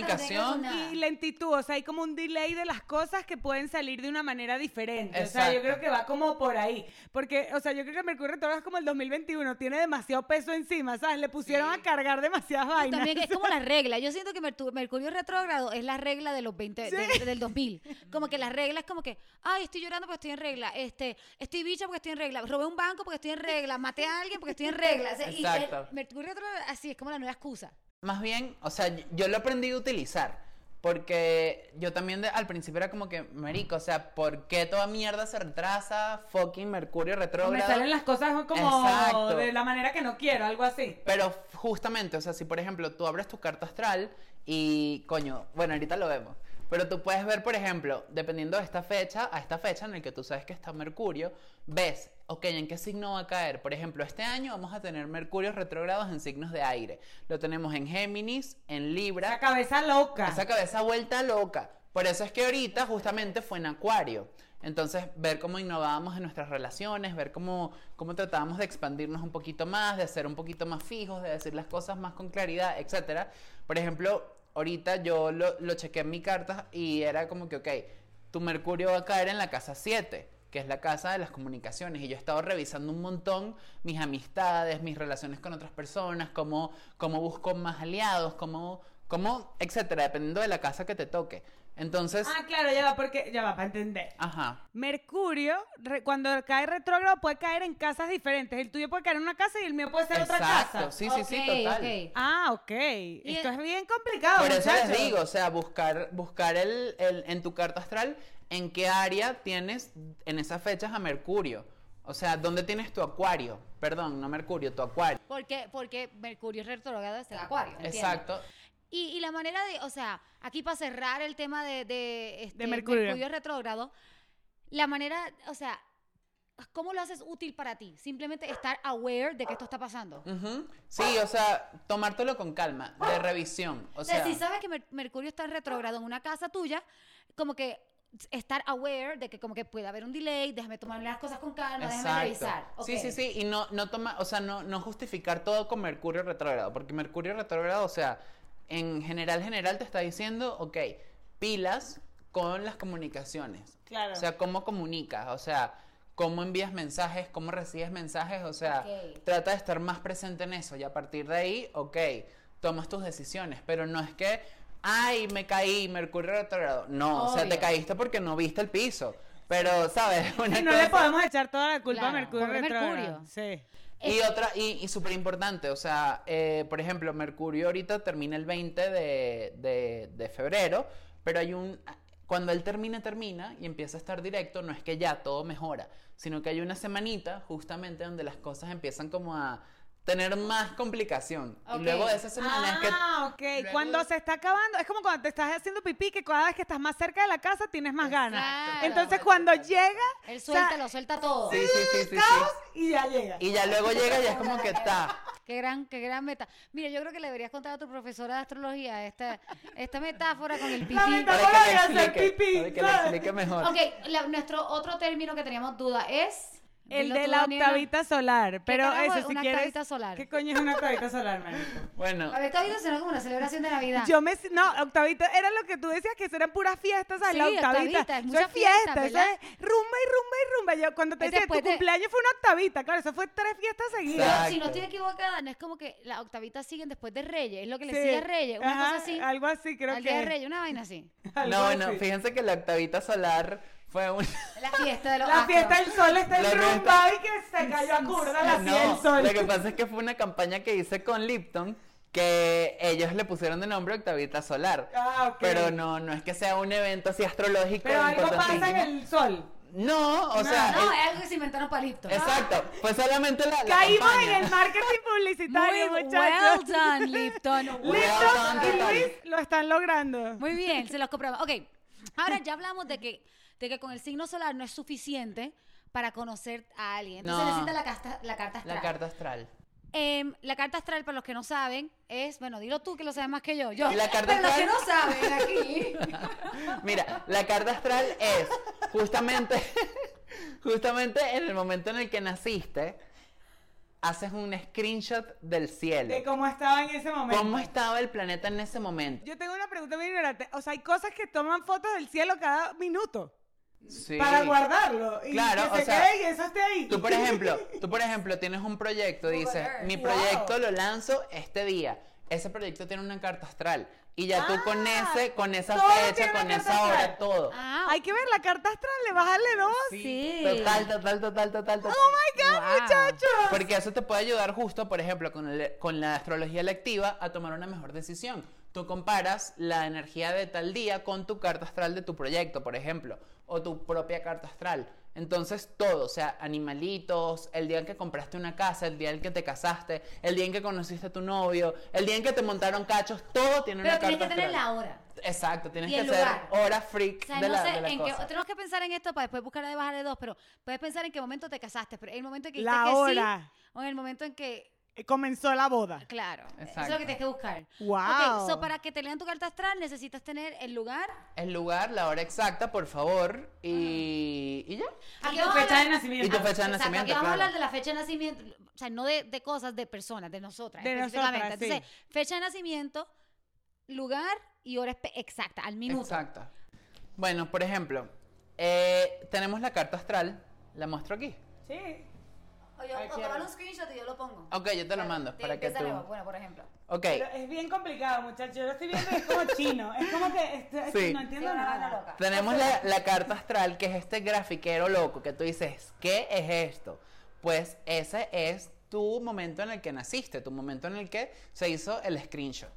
y lentitud, o sea, hay como un delay de las cosas que pueden salir de una manera diferente. O sea, yo Exacto. creo que va como por ahí. Porque, o sea, yo creo que Mercurio retrógrado es como el 2021, tiene demasiado peso encima, ¿sabes? Le pusieron a cargar demasiadas vainas. También es como la regla. Yo siento que Mercurio retrógrado es la regla de los 20 de- del 2000. Como que la regla es como que, ay, estoy llorando porque estoy en regla. Este, estoy bicha porque estoy en regla. Robé un banco porque estoy en regla. Maté a alguien porque estoy en regla. O sea, y el Exacto. Mercurio retrógrado así es como la nueva excusa. Más bien, o sea, yo- yo lo aprendí a utilizar. Porque yo también de- al principio era como que, marico, o sea, ¿por qué toda mierda se retrasa? Fucking Mercurio Me retrógrado. salen las cosas como Exacto. de la manera que no quiero, algo así. Pero justamente, o sea, si por ejemplo tú abres tu carta astral y, coño, bueno, ahorita lo vemos. Pero tú puedes ver, por ejemplo, dependiendo de esta fecha, a esta fecha en el que tú sabes que está Mercurio, ves, ok, ¿en qué signo va a caer? Por ejemplo, este año vamos a tener Mercurios retrógrados en signos de aire. Lo tenemos en Géminis, en Libra. La cabeza loca. Esa cabeza vuelta loca. Por eso es que ahorita justamente fue en Acuario. Entonces, ver cómo innovábamos en nuestras relaciones, ver cómo, cómo tratábamos de expandirnos un poquito más, de ser un poquito más fijos, de decir las cosas más con claridad, etcétera. Por ejemplo, ahorita yo lo, lo chequé en mi carta y era como que, ok, tu Mercurio va a caer en la casa 7, que es la casa de las comunicaciones. Y yo he estado revisando un montón mis amistades, mis relaciones con otras personas, cómo, cómo busco más aliados, cómo, cómo, etcétera, dependiendo de la casa que te toque. Entonces, Ah, claro, ya va, porque, ya va, para entender. ajá. Mercurio, re- cuando cae retrógrado, puede caer en casas diferentes. El tuyo puede caer en una casa y el mío puede ser otra Exacto, casa. sí, sí, sí, Ok, total. Ah, ok. Esto el- es bien complicado. Por eso les digo, o sea, buscar, buscar el, el- en tu carta astral en qué área tienes en esas fechas a Mercurio. O sea, ¿dónde tienes tu acuario? Perdón, no Mercurio, tu acuario. Porque, porque Mercurio es retrógrado es el acuario. ¿entiendes? Exacto. Y, y la manera de, o sea, aquí para cerrar el tema de, de, este, De Mercurio. retrógrado, la manera, o sea, ¿cómo lo haces útil para ti? Simplemente estar aware de que esto está pasando. Ujú. Sí, o sea, tomártelo con calma, de revisión. O sea, si sabes que Mer- Mercurio está retrógrado en una casa tuya, como que estar aware de que como que puede haber un delay, déjame tomarme las cosas con calma, déjame Exacto. revisar. Sí, Ok. sí, sí, y no, no toma, o sea, no, no justificar todo con Mercurio retrógrado, porque Mercurio retrógrado, o sea, en general, general te está diciendo, ok, pilas con las comunicaciones. Claro. O sea, cómo comunicas, o sea, cómo envías mensajes, cómo recibes mensajes, o sea, trata de estar más presente en eso y a partir de ahí, ok, tomas tus decisiones, pero no es que, ay, me caí, Mercurio retrógrado. No, o sea, te caíste porque no viste el piso. Pero, ¿sabes? Una Y no le podemos echar toda la culpa Claro, a Mercurio. Mercurio. Sí. Y otra, y, y súper importante, o sea, eh, por ejemplo, Mercurio ahorita termina el 20 de, de- de febrero, pero hay un... Cuando él termina, termina y empieza a estar directo, no es que ya todo mejora, sino que hay una semanita justamente donde las cosas empiezan como a tener más complicación. Y luego de esa semana es que... Ah, ok. luego- Cuando se está acabando, es como cuando te estás haciendo pipí, que cada vez que estás más cerca de la casa tienes más ganas. Claro. Entonces cuando llega, Él o sea, suelta, lo suelta todo. Sí, sí, sí, sí, sí. caos y ya llega. Y ya luego llega y es como que está. Qué gran, qué gran meta. Mira, yo creo que le deberías contar a tu profesora de astrología esta, esta metáfora con el pipí. La meta- Para que voy le a hacer explique, pipí, para que le explique mejor. Ok, la- nuestro otro término que teníamos duda es... El de la Daniela. octavita solar. Pero eso es si una quieres. octavita solar? ¿Qué coño es una octavita solar, marico? Bueno, A ver, octavita suena como una celebración de Navidad. Yo me no, octavita era lo que tú decías que eso eran puras fiestas, ¿sabes? la Sí, octavita. octavita, es mucha fiesta, fiesta, rumba y rumba y rumba. Yo cuando te Es decía tu de- cumpleaños fue una octavita, claro, eso fue tres fiestas seguidas. Pero si no estoy equivocada, no es como que las octavitas siguen después de Reyes, es lo que le Sí. sigue a Reyes, una Ajá, cosa así. Algo así, creo al que. día de Reyes, una vaina así. no, bueno, fíjense que la octavita solar fue un... La fiesta de los La astros. fiesta del sol está en rumba y que se cayó a curda la fiesta del sol. lo que pasa es que fue una campaña que hice con Lipton que ellos le pusieron de nombre Octavita Solar. Ah, ok. Pero no, no es que sea un evento así astrológico Pero algo pasa en el sol. No, o sea, No, el- es algo que se inventaron para Lipton. exacto, fue solamente la, la Caímos campaña. en el marketing publicitario, Muy muchachos. well done, Lipton. Well Lipton done, y. Luis lo están logrando. Muy bien, se los compramos. Ok, ahora ya hablamos de que, de que con el signo solar no es suficiente para conocer a alguien. Entonces No. necesita la, casta- la carta astral. La carta astral. Em, la carta astral, para los que no saben, es, bueno, dilo tú que lo sabes más que yo. yo. La carta Pero los que astral- no saben aquí. Mira, la carta astral es justamente, justamente en el momento en el que naciste, haces un screenshot del cielo. De cómo estaba en ese momento. ¿Cómo estaba el planeta en ese momento? Yo tengo una pregunta muy ignorante. O sea, hay cosas que toman fotos del cielo cada minuto Sí. para guardarlo. Y Claro, que se o sea, quede y eso esté ahí. Tú, por ejemplo, tú, por ejemplo, tienes un proyecto, dices, mi Wow. proyecto lo lanzo este día. Ese proyecto tiene una carta astral. Y ya tú con Ah, ese, con esa fecha, con esa hora, astral. todo. Ah, Hay que ver la carta astral, le bajarle dos. Sí. Total, total, total, total, total. Oh my god, Wow. muchachos. Porque eso te puede ayudar justo, por ejemplo, con, el- con la astrología electiva a tomar una mejor decisión. Tú comparas la energía de tal día con tu carta astral de tu proyecto, por ejemplo, o tu propia carta astral. Entonces todo, o sea, animalitos, el día en que compraste una casa, el día en que te casaste, el día en que conociste a tu novio, el día en que te montaron cachos, todo tiene Pero una tienes carta que tener astral. la hora. Exacto, tienes Y que ser hora freak O sea, de no la, sé de la en cosa. qué. Tenemos que pensar en esto para después buscar de bajarle dos, pero puedes pensar en qué momento te casaste, pero en el momento en que La que hora. sí, o en el momento en que. Eh, Comenzó la boda. Claro. Eso es Exacto. lo que tienes que buscar. Wow. Ok, so para que te lean tu carta astral necesitas tener el lugar. El lugar, la hora exacta, por favor, y, y ya. Aquí Y vamos tu a fecha de hablar- nacimiento. Y tu fecha de Exacto, nacimiento, aquí vamos a hablar de la fecha de nacimiento, o sea, no de, de cosas, de personas, de nosotras. De nosotras, sí. Entonces, fecha de nacimiento, lugar y hora exacta, al minuto. Exacto. Bueno, por ejemplo, eh, tenemos la carta astral. ¿La muestro aquí? Sí. O, yo, o tomar un screenshot y yo lo pongo. Ok, yo te lo mando Te- para que tú... Bueno, por ejemplo. Ok, Pero es bien complicado, muchachos. Yo lo estoy viendo y es como chino. Es como que este- este- Sí. no entiendo Sí, una vaina nada. loca. tenemos la, la carta astral, que es este grafiquero loco, que tú dices, ¿qué es esto? Pues ese es tu momento en el que naciste, tu momento en el que se hizo el screenshot.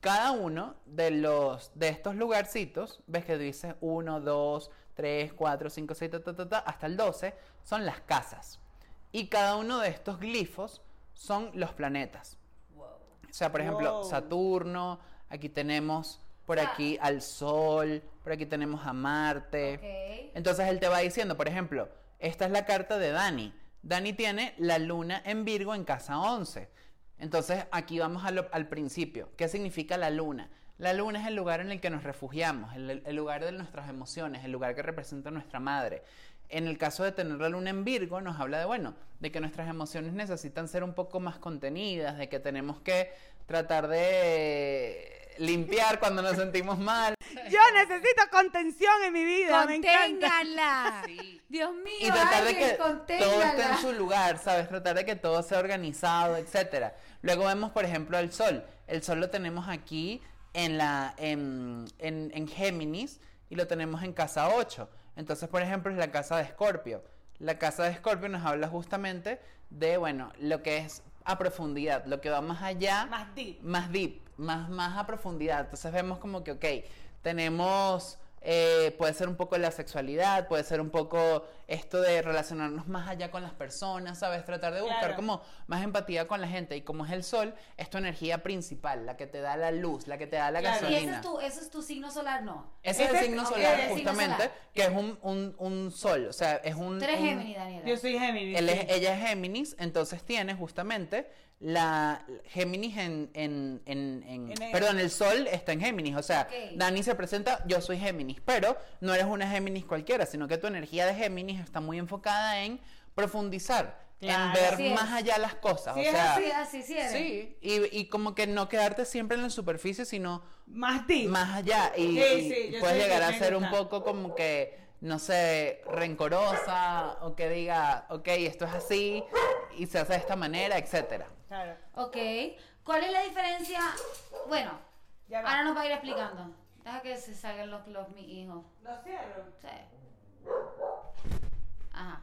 Cada uno de los de estos lugarcitos, ves que dice 1, 2, 3, 4, 5, 6, ta, ta, ta, ta, hasta el 12, son las casas. Y cada uno de estos glifos son los planetas. O sea, por ejemplo, Wow. Saturno, aquí tenemos por Ah. aquí al Sol, por aquí tenemos a Marte. Entonces él te va diciendo, por ejemplo, esta es la carta de Dani. Dani tiene la luna en Virgo en casa 11. Entonces aquí vamos lo- al principio. ¿Qué significa la luna? La luna es el lugar en el que nos refugiamos, el, el lugar de nuestras emociones, el lugar que representa nuestra madre. En el caso de tener la luna en Virgo, nos habla de, bueno, de que nuestras emociones necesitan ser un poco más contenidas, de que tenemos que tratar de limpiar cuando nos sentimos mal. Yo necesito contención en mi vida, me encanta. Conténganla. Dios mío, y tratar de que todo esté en su lugar, ¿sabes? Tratar de que todo sea organizado, etcétera. Luego vemos, por ejemplo, el sol. El sol lo tenemos aquí en la en, en, en Géminis y lo tenemos en casa 8. Entonces, por ejemplo, es la casa de Escorpio. La casa de Escorpio nos habla justamente de, bueno, lo que es a profundidad, lo que va más allá Más deep. más deep, más, más a profundidad. Entonces vemos como que, ok, tenemos, eh, puede ser un poco la sexualidad, puede ser un poco esto de relacionarnos más allá con las personas, ¿sabes? Tratar de buscar Claro. como más empatía con la gente. Y como es el sol, es tu energía principal, la que te da la luz, la que te da la Claro. ¿Y ese gasolina. es, tu, ese es tu signo solar? No. Ese es el signo solar, el signo justamente, solar. que es un, un, un sol, o sea, es un... Tú eres un- Géminis, Daniela. Yo soy Géminis. él es- sí. ella es Géminis, entonces tiene justamente la Géminis en, en, en, en- En el- perdón, el Sol está en Géminis, o sea. Dani se presenta, yo soy Géminis, pero no eres una Géminis cualquiera, sino que tu energía de Géminis está muy enfocada en profundizar, en Claro. ver Así es. más allá las cosas, Sí, o es sea, Sí, así sí eres. sí, y, y como que no quedarte siempre en la superficie, sino Más deep. más allá y, Sí, y puedes llegar a ser un poco como que no sé rencorosa o que diga ok esto es así y se hace de esta manera etcétera Claro. Ok. ¿Cuál es la diferencia? Bueno, Ya ahora nos va a ir explicando. Deja que se salgan los, los mis hijos. Lo cierro. Sí. Ajá.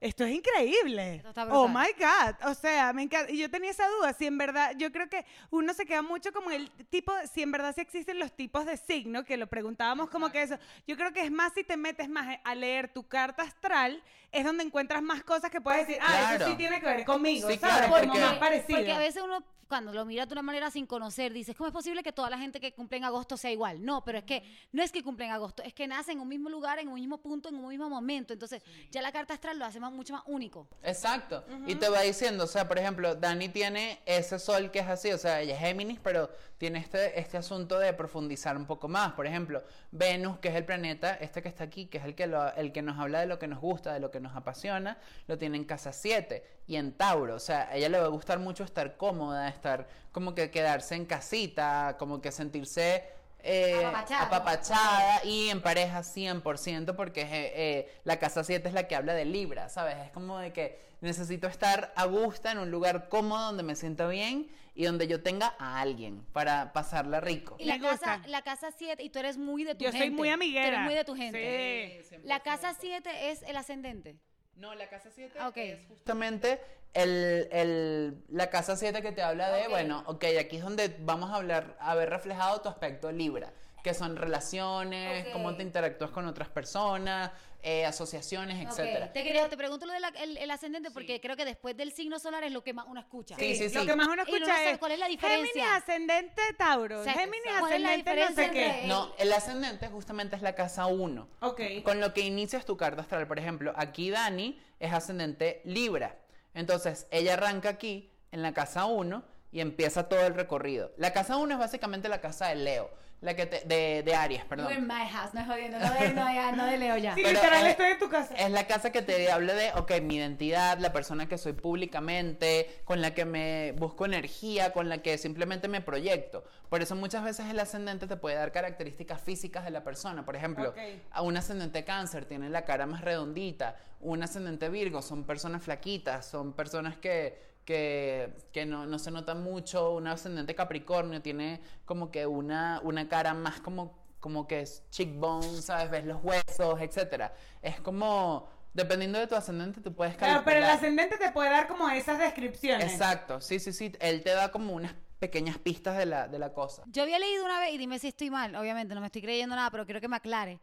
Esto es increíble. Esto está oh my God. O sea, me encanta. Y yo tenía esa duda. Si en verdad, yo creo que uno se queda mucho como el tipo, si en verdad sí existen los tipos de signo, que lo preguntábamos como que eso. Yo creo que es más si te metes más a leer tu carta astral, es donde encuentras más cosas que puedes decir, ah, eso sí tiene que ver conmigo. Sí, ¿sabes? claro, Como porque- más parecido. Porque a veces uno, cuando lo mira de una manera sin conocer, dices, ¿cómo es posible que toda la gente que cumple en agosto sea igual? No, pero es que no es que cumple en agosto, es que nace en un mismo lugar, en un mismo punto, en un mismo momento. Entonces, ya la carta astral lo hace más, mucho más único. exacto. Y te va diciendo o sea por ejemplo Dani tiene ese sol que es así o sea ella es Géminis pero tiene este este asunto de profundizar un poco más. Por ejemplo Venus que es el planeta este que está aquí que es el que lo- el que nos habla de lo que nos gusta de lo que nos apasiona lo tiene en casa 7 y en Tauro. O sea a ella le va a gustar mucho estar cómoda estar como que quedarse en casita como que sentirse eh, Apapachada. apapachada y en pareja 100% porque eh, eh, la casa 7 es la que habla de Libra, ¿sabes? Es como de que necesito estar a gusto en un lugar cómodo donde me sienta bien y donde yo tenga a alguien para pasarla rico. Y la casa, la casa 7, y tú eres muy de tu Yo gente. soy muy Tú amiguera. eres muy de tu gente. Sí. La casa 7 es el ascendente. No, la casa 7 Ah, es justamente el, el- la casa 7 que te habla de, Ok. bueno, ok, aquí es donde vamos a hablar, a ver reflejado tu aspecto Libra, que son relaciones, Ok. cómo te interactúas con otras personas, eh, asociaciones, etcétera. Te, quería, te pregunto lo del el, ascendente porque creo que después del signo solar es lo que más uno escucha. Sí, sí, Lo sí. que más uno escucha no sabe es cuál es la diferencia. Géminis ascendente Tauro. O sea, Géminis ¿cuál es la ascendente no sé qué. entre- No, el ascendente justamente es la casa 1. Ok. Con lo que inicias tu carta astral. Por ejemplo, aquí Dani es ascendente Libra. Entonces, ella arranca aquí en la casa 1 y empieza todo el recorrido. La casa 1 es básicamente la casa de Leo, la que te- de, de Aries, perdón. in my house, no es jodiendo, no de, no, de- no de Leo ya. Sí, Pero literal, es- estoy en tu casa. Es la casa que te habla de, ok, mi identidad, la persona que soy públicamente, con la que me busco energía, con la que simplemente me proyecto. Por eso muchas veces el ascendente te puede dar características físicas de la persona. Por ejemplo, a un ascendente cáncer tiene la cara más redondita, un ascendente virgo son personas flaquitas, son personas que, que, que no, no se nota mucho, un ascendente capricornio tiene como que una, una cara más como, como que es cheekbone, ¿sabes? Ves los huesos, etcétera. Es como, dependiendo de tu ascendente, tú puedes Claro, pero el calcular. ascendente te puede dar como esas descripciones. Exacto, sí, sí, sí. Él te da como unas pequeñas pistas de la, de la cosa. Yo había leído una vez, y dime si estoy mal, obviamente no me estoy creyendo nada, pero quiero que me aclare.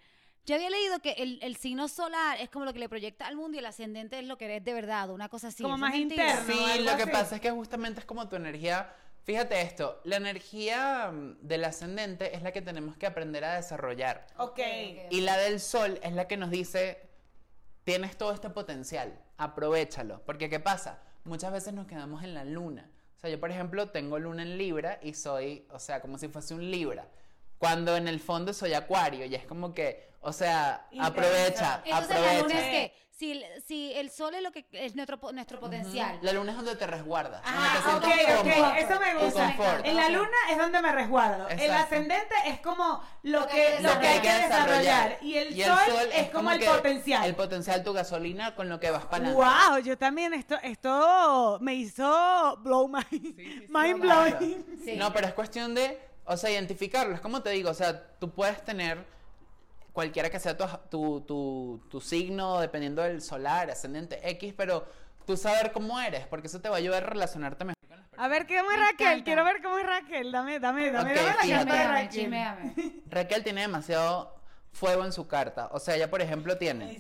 Yo había leído que el, el signo solar es como lo que le proyecta al mundo y el ascendente es lo que eres de verdad, una cosa así. Como ¿Eso más interno. Sí, lo que así. pasa es que justamente es como tu energía. Fíjate esto, la energía mm, del ascendente es la que tenemos que aprender a desarrollar. Ok. Y la del sol es la que nos dice, tienes todo este potencial, aprovechalo. Porque ¿qué pasa? Muchas veces nos quedamos en la luna. O sea, yo por ejemplo tengo luna en Libra y soy, o sea, como si fuese un Libra. Cuando en el fondo soy Acuario y es como que, o sea, Intensa. aprovecha, Entonces la aprovecha. luna es que si, el- si el sol es lo que es nuestro nuestro potencial. La luna es donde te resguardas. Ah, donde te ok, ok, cómodo. eso me gusta. En la luna es donde me resguardo. El Exacto. ascendente es como lo, Lo que que, hay que lo que hay que desarrollar. desarrollar. Y el, sol, es como, el potencial. El potencial, tu gasolina con lo que vas para adelante. Wow, yo también esto, esto me hizo blow my mind Claro. blowing. Sí. No, pero es cuestión de, o sea, identificarlo. Es como te digo, o sea, tú puedes tener cualquiera que sea tu, tu, tu, tu signo, dependiendo del solar, ascendente X, pero tú saber cómo eres, porque eso te va a ayudar a relacionarte mejor con las personas. A ver, ¿cómo es Raquel? encanta. Quiero ver cómo es Raquel. Dame, dame, dame, Ok, dame la fíjate. carta de Chisméame, Raquel. Raquel tiene demasiado fuego en su carta. O sea, ella, por ejemplo, tiene.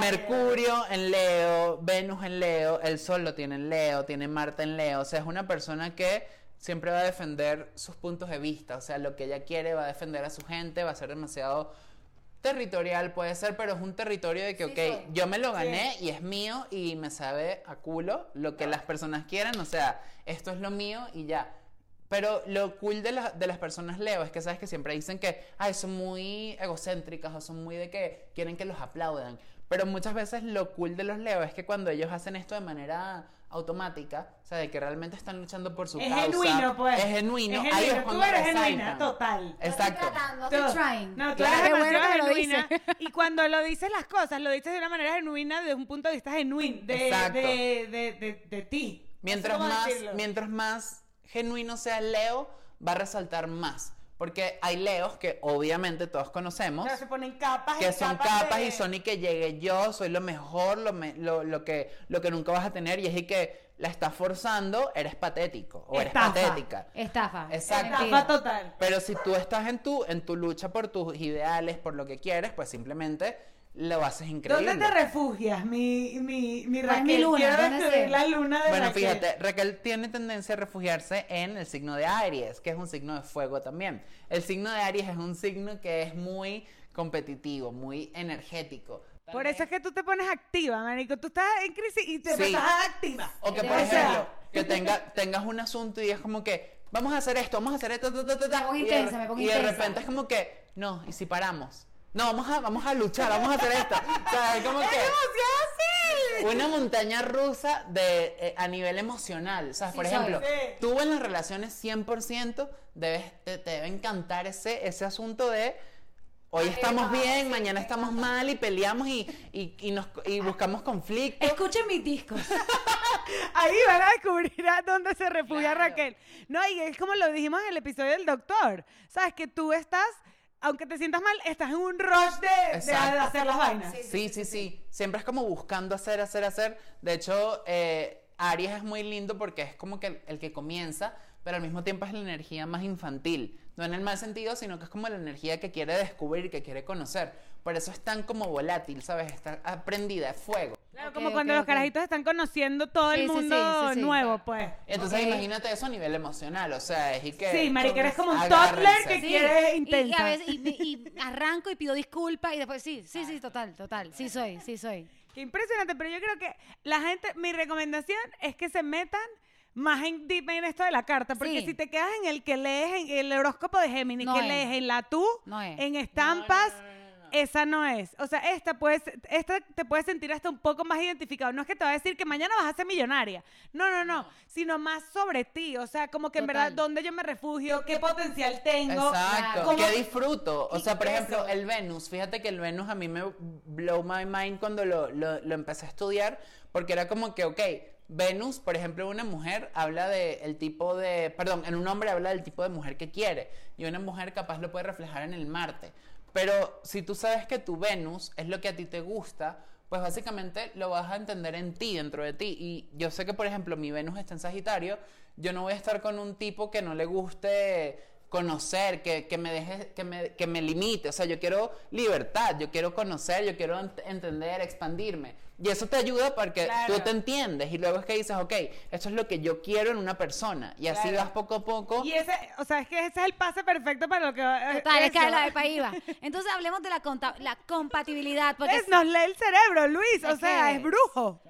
Mercurio en Leo, Venus en Leo, el Sol lo tiene en Leo, tiene Marte en Leo. O sea, es una persona que siempre va a defender sus puntos de vista. O sea, lo que ella quiere va a defender a su gente, va a ser demasiado territorial, puede ser, pero es un territorio de que, Sí, ok, soy. yo me lo gané y es mío y me sabe a culo lo que las personas quieran. O sea, esto es lo mío y ya. Pero lo cool de, la- de las personas Leo es que sabes que siempre dicen que ay, son muy egocéntricas o son muy de que quieren que los aplaudan. Pero muchas veces lo cool de los Leo es que cuando ellos hacen esto de manera automática, o sea, de que realmente están luchando por su Es causa. genuino, pues. Es genuino. Es ahí es genuino. Tú cuando eres genuina, resaltan. total. Exacto. Estoy tratando, Tú- estoy trying. No, tú Claro. eres bueno que lo genuina. dices. Y cuando lo dices las cosas, lo dices de una manera genuina, desde un punto de vista genuino, de, Exacto. de, de, de, de ti. Mientras más, decirlo. mientras más genuino sea el Leo, va a resaltar más. Porque hay Leos que obviamente todos conocemos. O sea, se ponen capas y que son capas de- y son y que llegue yo, soy lo mejor, lo, me- lo, lo que, lo que nunca vas a tener y es y que la estás forzando, eres patético o eres patética. Estafa. Exacto. Estafa total. Pero si tú estás en tu, en tu lucha por tus ideales, por lo que quieres, pues simplemente lo haces increíble. ¿Dónde te refugias, mi, mi, mi ¿Cuál es Raquel? mi luna? La luna de Bueno, Raquel. fíjate, Raquel tiene tendencia a refugiarse en el signo de Aries, que es un signo de fuego también. El signo de Aries es un signo que es muy competitivo, muy energético. Por eso es que tú te pones activa, marico. Tú estás en crisis y te Sí. estás activa. O que, De por ejemplo, que tenga, tengas un asunto y es como que, vamos a hacer esto, vamos a hacer esto, ta, ta, ta, ta", Me pongo y de- intensa, me pongo y de intensa. repente es como que, no, ¿y si paramos? No, vamos a, vamos a luchar, vamos a hacer esto. O sea, es como que una montaña rusa de, eh, a nivel emocional. O sea, Sí por soy. ejemplo, Sí. tú en las relaciones 100% debes, te, te debe encantar ese, ese asunto de hoy estamos bien, mañana estamos mal y peleamos y, y, y nos, y buscamos conflictos. Escuchen mis discos. Ahí van a descubrir a dónde se refugia Claro. Raquel. No, y es como lo dijimos en el episodio del doctor. Sabes que tú estás, aunque te sientas mal, estás en un rush de, de hacer las vainas. Sí, sí, sí. Siempre es como buscando hacer, hacer, hacer. De hecho, eh, Aries es muy lindo porque es como que el, el que comienza, pero al mismo tiempo es la energía más infantil. No en el mal sentido, sino que es como la energía que quiere descubrir, que quiere conocer. Por eso es tan como volátil, ¿sabes? Está aprendida, es fuego. Claro, Ok, como cuando los ok. carajitos están conociendo todo Sí, el mundo sí, sí, sí. nuevo, pues. Entonces imagínate eso a nivel emocional, o sea, es y que... Sí, marica, eres como un toddler que Sí, quiere y- intensa. Y, a veces, y, y arranco y pido disculpas y después sí, sí, sí, total, total. Sí soy, sí soy. Qué impresionante, pero yo creo que la gente, mi recomendación es que se metan más en deep en esto de la carta, porque Sí. si te quedas en el que lees en el horóscopo de Géminis, No que es. lees en la tú, No es. en estampas, No, no, no, no, no. esa no es. O sea, esta puedes, esta te puedes sentir hasta un poco más identificado. No es que te va a decir que mañana vas a ser millonaria. No, no, no, sino más sobre ti. O sea, como que en verdad dónde yo me refugio, qué potencial tengo. Exacto, ¿Cómo- que disfruto. O sea, por eso. ejemplo, el Venus, fíjate que el Venus a mí me blow my mind cuando lo, lo- lo empecé a estudiar, porque era como que, ok, Venus, por ejemplo, una mujer habla de el tipo de, perdón, en un hombre habla del tipo de mujer que quiere, y una mujer capaz lo puede reflejar en el Marte. Pero si tú sabes que tu Venus es lo que a ti te gusta, pues básicamente lo vas a entender en ti, dentro de ti. Y yo sé que, por ejemplo, mi Venus está en Sagitario, yo no voy a estar con un tipo que no le guste conocer, que, que me deje, que me, que me limite. O sea, yo quiero libertad, yo quiero conocer, yo quiero ent- entender, expandirme. Y eso te ayuda porque Claro. tú te entiendes y luego es que dices, ok, esto es lo que yo quiero en una persona. Y así Claro. vas poco a poco. Y ese, o sea, es que ese es el pase perfecto para lo que va Total, es que la de va. Entonces hablemos de la, conta- la compatibilidad. Porque, Es, nos lee el cerebro, Luis. O sea, es brujo.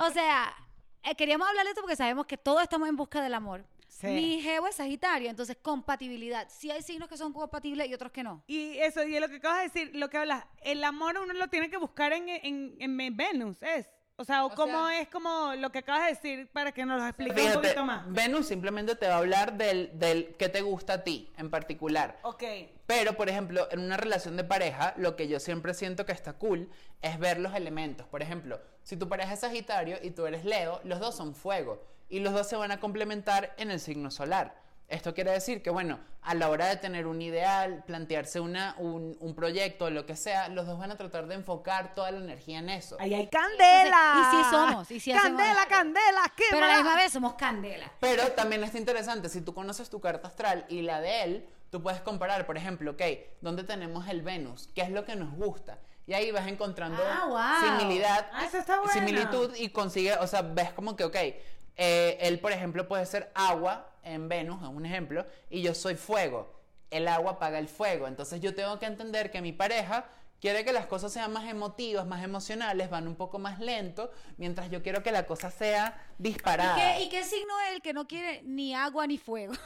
o sea, eh, queríamos hablar de esto porque sabemos que todos estamos en busca del amor. Sí. Mi jevo es Sagitario, entonces compatibilidad. Sí hay signos que son compatibles y otros que no. Y eso, y lo que acabas de decir, lo que hablas, el amor uno lo tiene que buscar en, en, en Venus, ¿es? O sea, o O cómo sea- es como lo que acabas de decir para que nos lo explique un Fíjate, poquito más. Venus simplemente te va a hablar del, del que te gusta a ti en particular. Ok. Pero, por ejemplo, en una relación de pareja, lo que yo siempre siento que está cool es ver los elementos. Por ejemplo, si tu pareja es Sagitario y tú eres Leo, los dos son fuego. Y los dos se van a complementar en el signo solar. Esto quiere decir que, bueno, a la hora de tener un ideal, plantearse una, un, un proyecto, lo que sea, los dos van a tratar de enfocar toda la energía en eso. Ahí hay candela. Y sí somos, y sí hacemos- Candela, candela, qué Pero a la misma vez somos candela. Pero también está interesante, si tú conoces tu carta astral y la de él, tú puedes comparar, por ejemplo, ok, ¿dónde tenemos el Venus? ¿Qué es lo que nos gusta? Y ahí vas encontrando Ah, wow. similidad, Ah, eso está bueno. similitud y consigue, o sea, ves como que, ok, eh, él, por ejemplo, puede ser agua en Venus, es un ejemplo, y yo soy fuego. El agua apaga el fuego. Entonces yo tengo que entender que mi pareja quiere que las cosas sean más emotivas, más emocionales, van un poco más lento, mientras yo quiero que la cosa sea ¿Y disparada. qué, y qué signo es el que no quiere ni agua ni fuego?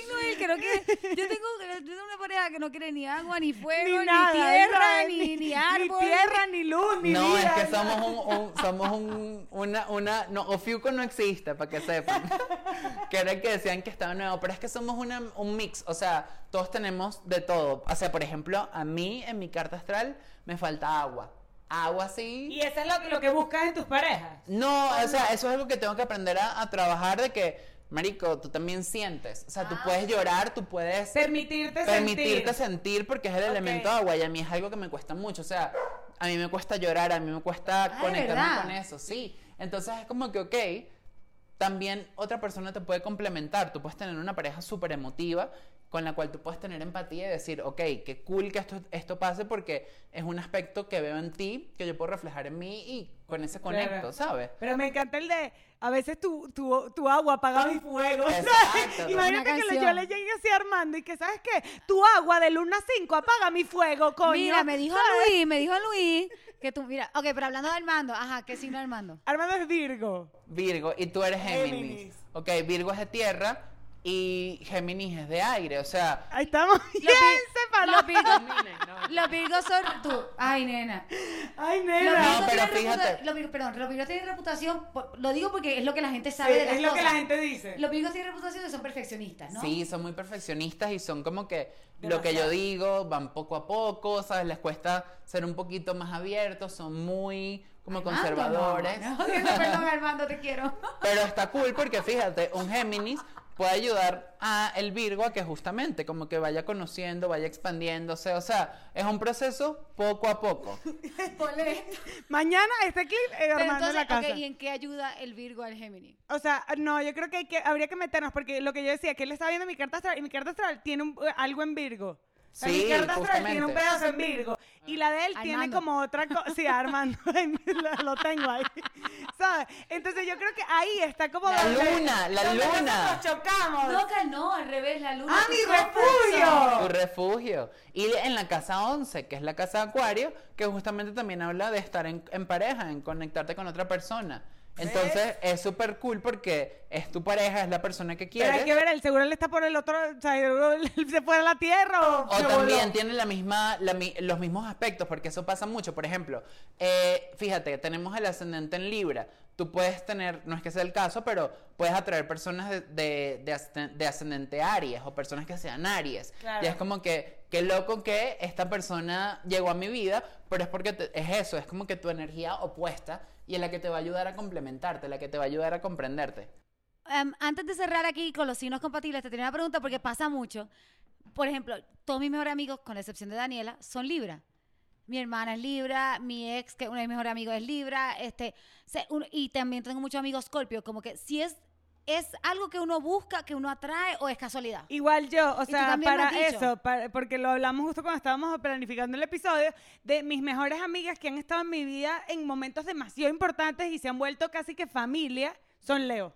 ¿Qué signo es el que no quiere? Yo tengo, yo tengo una pareja que no quiere ni agua, ni fuego, Ni tierra, ni, ni árbol. Ni tierra, ni luz, ni No, vida, es que somos un, un- somos un, una, una, no, Ofiuco no existe, para que sepan. que era que decían que estaba nuevo, pero es que somos una, un mix, o sea, todos tenemos de todo. O sea, por ejemplo, a mí en mi carta astral me falta agua. Agua sí. Y eso es lo, que- lo que buscas en tus parejas. No, o sea, eso es algo que tengo que aprender a, a trabajar de que, marico, tú también sientes. O sea, tú puedes llorar, tú puedes Permitirte permitirte sentir. sentir porque es el Ok. elemento agua y a mí es algo que me cuesta mucho. O sea, a mí me cuesta llorar, a mí me cuesta ¿de conectarme con eso, sí. Entonces es como que, ok, también otra persona te puede complementar. Tú puedes tener una pareja súper emotiva con la cual tú puedes tener empatía y decir, ok, qué cool que esto, esto pase porque es un aspecto que veo en ti, que yo puedo reflejar en mí y con ese conecto, Claro. ¿sabes? Pero me encanta el de, a veces tu, tu, tu agua apaga mi fuego. ¿sabes? Exacto. Imagínate que yo le llegué así a Armando y que, ¿sabes qué? Tu agua de luna a 5 apaga mi fuego, coño. Mira, me dijo ¿sabes? Luis, me dijo Luis que tú, mira, ok, pero hablando de Armando, ajá, ¿qué signo Armando? Armando es Virgo. Virgo y tú eres Géminis. Géminis. Ok, Virgo es de tierra y Géminis es de aire. O sea, Ahí estamos bien Los separados. Los Virgos, los Virgos son tú. Ay, nena. Ay, Los nena. No, Virgos pero fíjate. los Virgos- perdón, los Virgos tienen reputación, por- lo digo porque es lo que la gente Sí, sabe de las es lo que la gente dice. Los Virgos tienen reputación de son perfeccionistas, ¿no? sí, son muy perfeccionistas y son como que lo que yo digo, van poco a poco, ¿sabes? Les cuesta ser un poquito más abiertos, son muy como Armando, conservadores. No, no. Perdón, Armando, te quiero. Pero está cool porque fíjate, un Géminis puede ayudar a el Virgo a que justamente como que vaya conociendo, vaya expandiéndose, o sea, es un proceso poco a poco. Ponle esto. Mañana este clip, eh, Pero Armando en la entonces, casa. ok, ¿y en qué ayuda el Virgo al Géminis? O sea, no, yo creo que, hay que habría que meternos porque lo que yo decía, que él estaba viendo mi carta astral y mi carta astral tiene un- eh, algo en Virgo. Sí, mi carta astral tiene un pedazo en Virgo. Y la de él tiene Armando. como otra cosa. Sí, Armando, lo, lo tengo ahí. ¿Sabes? Entonces yo creo que ahí está como. La donde- luna, la donde luna. nosotros chocamos. No, que no, al revés, la luna. ¡Ah, tu mi refugio! Tu refugio. Y en la casa 11, que es la casa de Acuario, que justamente también habla de estar en, en pareja, en conectarte con otra persona. Entonces es súper cool porque es tu pareja, es la persona que Pero hay quieres. que ver, el seguro él está por el otro. O sea, él se fue a la tierra o. O también voló. tiene la misma, la los mismos aspectos, porque eso pasa mucho. Por ejemplo, eh, fíjate, tenemos el ascendente en Libra. Tú puedes tener, no es que sea el caso, pero puedes atraer personas de, de, de de ascendente Aries o personas que sean Aries. Claro. Y es como que, qué loco que esta persona llegó a mi vida, pero es porque te- es eso, es como que tu energía opuesta y es la que te va a ayudar a complementarte, la que te va a ayudar a comprenderte. Em, antes de cerrar aquí con los signos compatibles, te tenía una pregunta porque pasa mucho. Por ejemplo, todos mis mejores amigos, con la excepción de Daniela, son Libra. Mi hermana es Libra, mi ex, que uno de mis mejores amigos es Libra, este, se- un- y también tengo muchos amigos Scorpio, como que si es, es algo que uno busca, que uno atrae o es casualidad. Igual yo, o sea, para eso, para- porque lo hablamos justo cuando estábamos planificando el episodio, de mis mejores amigas que han estado en mi vida en momentos demasiado importantes y se han vuelto casi que familia, son Leo.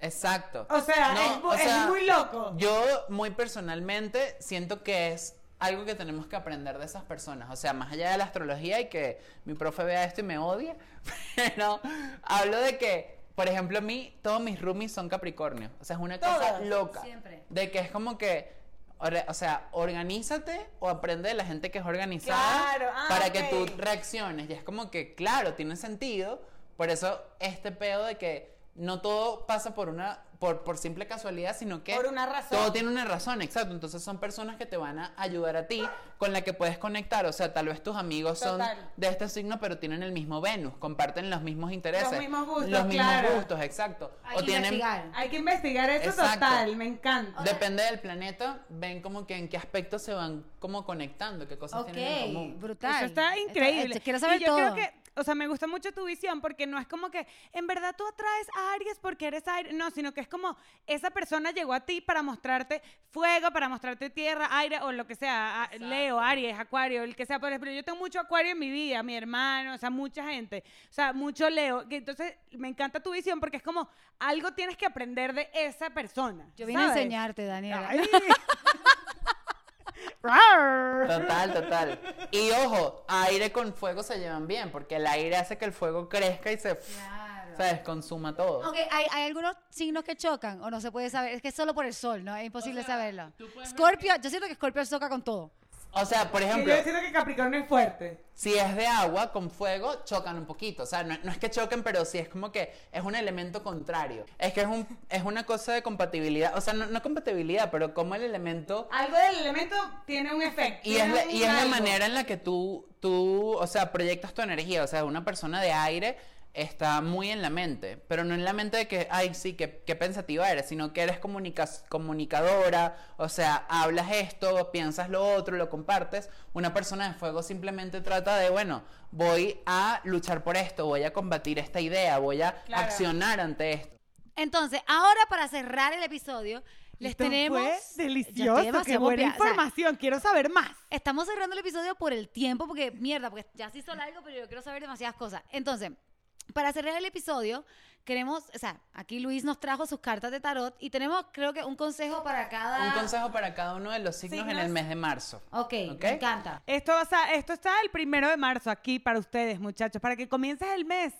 Exacto. O sea, No, es, mu- o es sea, muy loco. Yo, muy personalmente, siento que es algo que tenemos que aprender de esas personas. O sea, más allá de la astrología y que mi profe vea esto y me odie, pero hablo de que, por ejemplo, a mí, todos mis roomies son Capricornio. O sea, es una cosa loca. siempre. De que es como que, o sea, organízate o aprende de la gente que es organizada Claro, ah, para que tú reacciones. Y es como que, claro, tiene sentido. Por eso este pedo de que no todo pasa por una por, por simple casualidad, sino que Por una razón. todo tiene una razón, exacto. Entonces son personas que te van a ayudar a ti, con la que puedes conectar. O sea, tal vez tus amigos son Total. de este signo, pero tienen el mismo Venus, comparten los mismos intereses. Los mismos gustos, Los mismos claro. gustos, exacto. Hay o que tienen investigar. Hay que investigar eso Exacto. total, me encanta. Depende del planeta, ven como que en qué aspectos se van como conectando, qué cosas Ok, tienen en común. brutal. Eso está increíble. Quiero saber y yo todo. creo que, o sea, me gusta mucho tu visión porque no es como que en verdad tú atraes a Aries porque eres Aries, no, sino que es como esa persona llegó a ti para mostrarte fuego, para mostrarte tierra, aire o lo que sea, a- Leo, Aries, Acuario, el que sea, por ejemplo, yo tengo mucho Acuario en mi vida, mi hermano, o sea, mucha gente, o sea, mucho Leo, que entonces me encanta tu visión porque es como algo tienes que aprender de esa persona. Yo vine a enseñarte, Daniela. Total, total. Y ojo, aire con fuego se llevan bien, porque el aire hace que el fuego crezca y se, Claro. ¿sabes? Consuma todo. Ok, ¿hay, hay algunos signos que chocan o no se puede saber? Es que es solo por el sol, ¿no? Es imposible saberlo. ver Scorpio, yo siento que Scorpio choca con todo. O sea, por ejemplo, yo siento que Capricornio es fuerte. si es de agua con fuego, chocan un poquito. O sea, no, no es que choquen, pero sí es como que es un elemento contrario. Es que es, un, es una cosa de compatibilidad. O sea, no, no compatibilidad, pero como el elemento Algo del elemento tiene un efecto. Y es, la, y es la manera en la que tú, tú, o sea, proyectas tu energía. O sea, una persona de aire está muy en la mente, pero no en la mente de que, ay, sí, qué, qué pensativa eres, sino que eres comunica- comunicadora, o sea, hablas esto, piensas lo otro, lo compartes. Una persona de fuego simplemente trata de, bueno, voy a luchar por esto, voy a combatir esta idea, voy a Claro. accionar ante esto. Entonces, ahora para cerrar el episodio, les Esto tenemos. Fue delicioso, qué buena pompeada. O sea, información. Quiero saber más. Estamos cerrando el episodio por el tiempo, porque mierda, porque ya se hizo largo, pero yo quiero saber demasiadas cosas. Entonces, para cerrar el episodio, queremos, o sea, aquí Luis nos trajo sus cartas de tarot y tenemos, creo que, un consejo para cada. Un consejo para cada uno de los signos, en el mes de marzo. Ok, me encanta. Esto, o sea, esto está el primero de marzo aquí para ustedes, muchachos, para que comiences el mes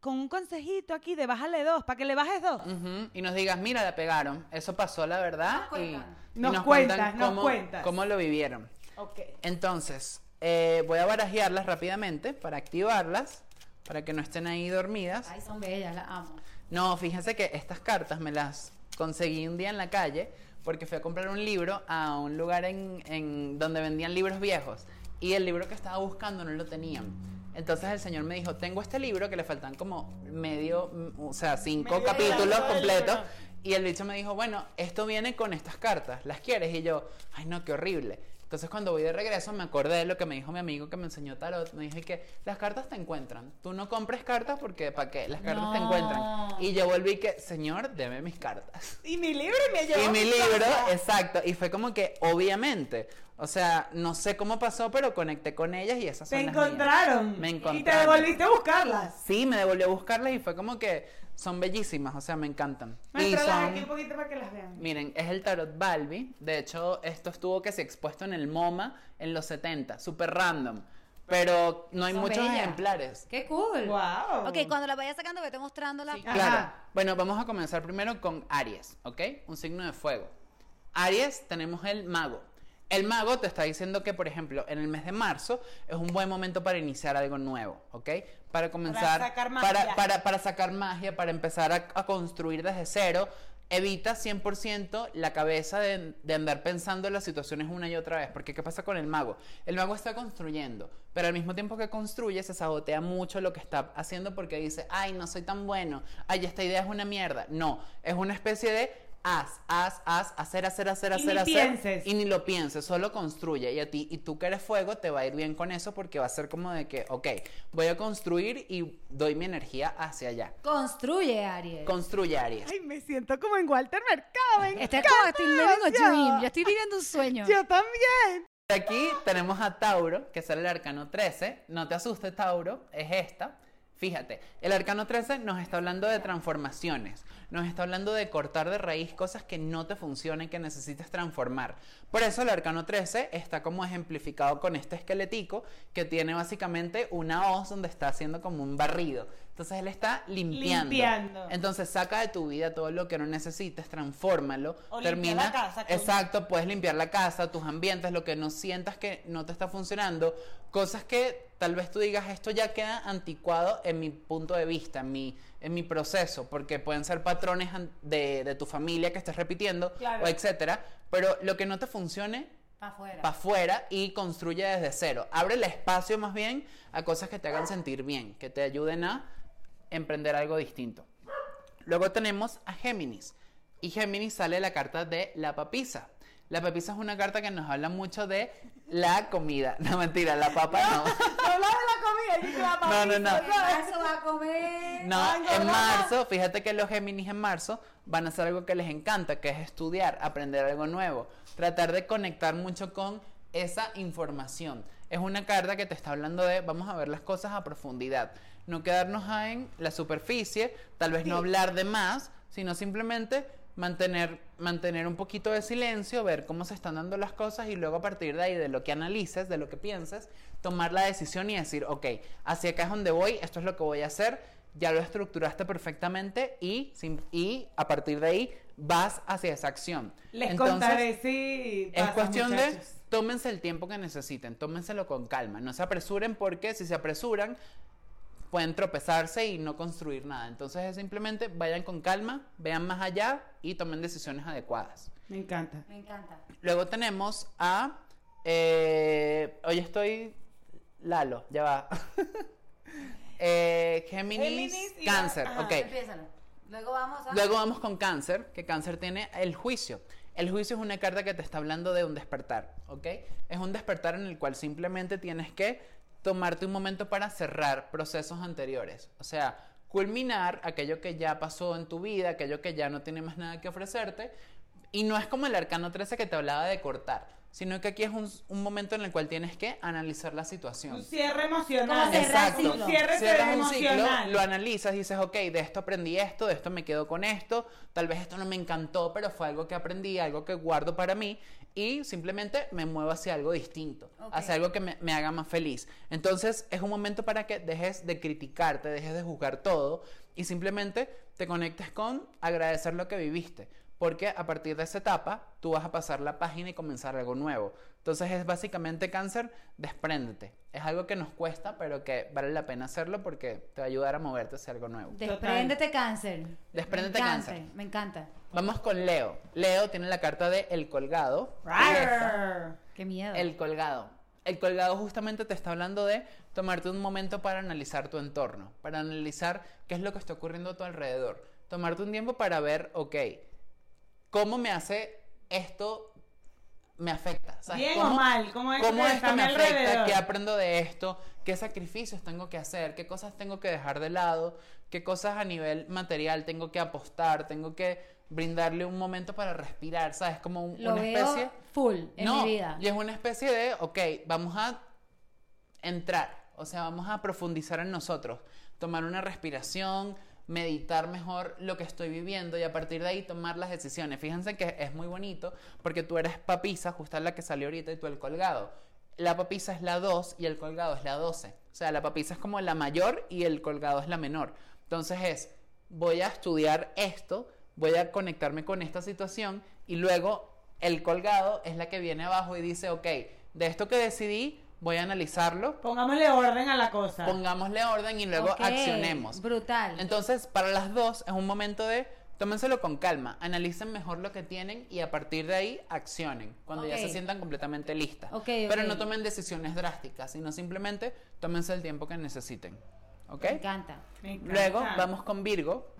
con un consejito aquí de bájale dos, para que le bajes dos. Ujú, Y nos digas, mira, la pegaron. Eso pasó, la verdad. Nos y, cuentan. y Nos cuentan cuentas, nos cómo, cuentas. cómo lo vivieron. Ok. Entonces, eh, voy a barajearlas rápidamente para activarlas, para que no estén ahí dormidas. Ay, son bellas, las amo. No, fíjense que estas cartas me las conseguí un día en la calle porque fui a comprar un libro a un lugar en, en donde vendían libros viejos y el libro que estaba buscando no lo tenían. Entonces el señor me dijo, tengo este libro que le faltan como medio, mm, o sea, cinco Medio capítulos completos. Y el bicho me dijo, bueno, esto viene con estas cartas, ¿las quieres? Y yo, ay no, qué horrible. Entonces cuando voy de regreso me acordé de lo que me dijo mi amigo que me enseñó tarot. Me dijo que las cartas te encuentran. Tú no compres cartas porque ¿para qué? Las cartas te encuentran. Y yo volví que, señor, deme mis cartas. Y mi libro y me llevó Y mi libro, casa. exacto. Y fue como que, obviamente, o sea, no sé cómo pasó, pero conecté con ellas y esas son Te las mías. encontraron. Me Y te encontraron. devolviste a buscarlas. Sí, me devolvió a buscarlas y fue como que son bellísimas, o sea, me encantan. Y Muéstralas son- aquí un poquito para que las vean. Miren, es el tarot Balbi. De hecho, esto estuvo que se expuesto en el MoMA en los 70, súper random. Pero no hay Son muchos bellas. ejemplares. Qué cool. Wow. Ok, cuando la vayas sacando, vete mostrándola. Sí, Ajá. claro. Bueno, vamos a comenzar primero con Aries, ¿ok? Un signo de fuego. Aries, tenemos el mago. El mago te está diciendo que, por ejemplo, en el mes de marzo es un buen momento para iniciar algo nuevo, ¿ok? Para comenzar, sacar magia. para, para, para sacar magia, para empezar a, a construir desde cero. Evita 100% la cabeza de, de andar pensando en las situaciones una y otra vez. Porque ¿qué pasa con el mago? El mago está construyendo, pero al mismo tiempo que construye se sabotea mucho lo que está haciendo porque dice, ay, no soy tan bueno, ay, esta idea es una mierda. No, es una especie de haz, haz, haz, hacer, hacer, hacer, Y hacer, ni hacer. pienses. Y ni lo pienses, solo construye. Y a ti, y tú que eres fuego, te va a ir bien con eso porque va a ser como de que, ok, voy a construir y doy mi energía hacia allá. Construye, Aries. Construye, Aries. Ay, me siento como en Walter Mercado. me Este es como estoy living a dream. Yo estoy viviendo un sueño. Yo también. Aquí tenemos a Tauro, que es el arcano 13. No te asustes, Tauro, es esta. Fíjate, el arcano 13 nos está hablando de transformaciones, nos está hablando de cortar de raíz cosas que no te funcionen, que necesites transformar. Por eso el arcano 13 está como ejemplificado con este esqueletico que tiene básicamente una hoz donde está haciendo como un barrido. Entonces él está limpiando. Limpiando. Entonces saca de tu vida todo lo que no necesites, transfórmalo, O termina la casa. Exacto, puedes limpiar la casa, tus ambientes, lo que no sientas que no te está funcionando, cosas que tal vez tú digas esto ya queda anticuado en mi punto de vista, en mi, en mi proceso, porque pueden ser patrones de, de tu familia que estés repitiendo, Claro. o etcétera, pero lo que no te funcione, Para afuera. para afuera y construye desde cero. Abre el espacio más bien a cosas que te hagan sentir bien, que te ayuden a emprender algo distinto. Luego tenemos a Géminis. Y Géminis sale la carta de la papisa. La papisa es una carta que nos habla mucho de la comida. No, mentira, la papa no. Hablar de la comida, la No, no, no. En marzo va a comer. No, Ay, en no, no. marzo, fíjate que los Géminis en marzo van a hacer algo que les encanta, que es estudiar, aprender algo nuevo, tratar de conectar mucho con esa información. Es una carta que te está hablando de vamos a ver las cosas a profundidad, no quedarnos en la superficie, tal vez no hablar de más, sino simplemente mantener, mantener un poquito de silencio, ver cómo se están dando las cosas y luego a partir de ahí, de lo que analices, de lo que pienses, tomar la decisión y decir, ok, hacia acá es donde voy, esto es lo que voy a hacer, ya lo estructuraste perfectamente y, y a partir de ahí vas hacia esa acción. Les Entonces, contaré si es cuestión muchachos. de tómense el tiempo que necesiten, tómenselo con calma, no se apresuren porque si se apresuran pueden tropezarse y no construir nada. Entonces es simplemente vayan con calma, vean más allá y tomen decisiones adecuadas. Me encanta. Me encanta. Luego tenemos a... eh, hoy estoy... Lalo, ya va. Eh, Géminis, Géminis la- cáncer, ajá, ok. Empiézalo. Luego vamos a. Luego vamos con cáncer, que cáncer tiene el juicio. El juicio es una carta que te está hablando de un despertar, ¿ok? Es un despertar en el cual simplemente tienes que tomarte un momento para cerrar procesos anteriores. O sea, culminar aquello que ya pasó en tu vida, aquello que ya no tiene más nada que ofrecerte. Y no es como el arcano 13 que te hablaba de cortar, sino que aquí es un, un momento en el cual tienes que analizar la situación. Un cierre emocional. Exacto. Un cierre Cierras un ciclo, emocional. lo analizas y dices, ok, de esto aprendí esto, de esto me quedo con esto, tal vez esto no me encantó, pero fue algo que aprendí, algo que guardo para mí y simplemente me muevo hacia algo distinto, hacia algo que me, me haga más feliz. Entonces es un momento para que dejes de criticarte, dejes de juzgar todo y simplemente te conectes con agradecer lo que viviste. Porque a partir de esa etapa tú vas a pasar la página y comenzar algo nuevo. Entonces es básicamente cáncer, despréndete. Es algo que nos cuesta, pero que vale la pena hacerlo porque te va a ayudar a moverte hacia algo nuevo. Despréndete cáncer. Despréndete, Me encanta, cáncer. Me encanta. Vamos con Leo. Leo tiene la carta de El Colgado. Qué miedo. El Colgado. El Colgado justamente te está hablando de tomarte un momento para analizar tu entorno, para analizar qué es lo que está ocurriendo a tu alrededor. Tomarte un tiempo para ver, ok, ¿cómo me hace esto, me afecta? ¿Sabes? Bien ¿Cómo- o mal, ¿cómo es ¿Cómo que esto me afecta? alrededor? ¿Qué aprendo de esto? ¿Qué sacrificios tengo que hacer? ¿Qué cosas tengo que dejar de lado? ¿Qué cosas a nivel material tengo que apostar? Tengo que brindarle un momento para respirar, ¿sabes? Como un- Lo una veo especie... full en no, mi vida. y es una especie de, ok, vamos a entrar, o sea, vamos a profundizar en nosotros, tomar una respiración, meditar mejor lo que estoy viviendo y a partir de ahí tomar las decisiones. Fíjense que es muy bonito porque tú eres papisa, justo la que salió ahorita y tú el colgado. La papisa es la 2 y el colgado es la 12. O sea, la papisa es como la mayor y el colgado es la menor. Entonces es, voy a estudiar esto, voy a conectarme con esta situación y luego el colgado es la que viene abajo y dice, ok, de esto que decidí, voy a analizarlo, Pongámosle orden a la cosa. pongámosle orden y luego accionemos. Brutal. Entonces, para las dos es un momento de tómenselo con calma, analicen mejor lo que tienen y a partir de ahí accionen cuando ya se sientan completamente listas. Ok, Pero no tomen decisiones drásticas, sino simplemente tómense el tiempo que necesiten. ¿Ok? Me encanta. Me encanta. Luego vamos con Virgo.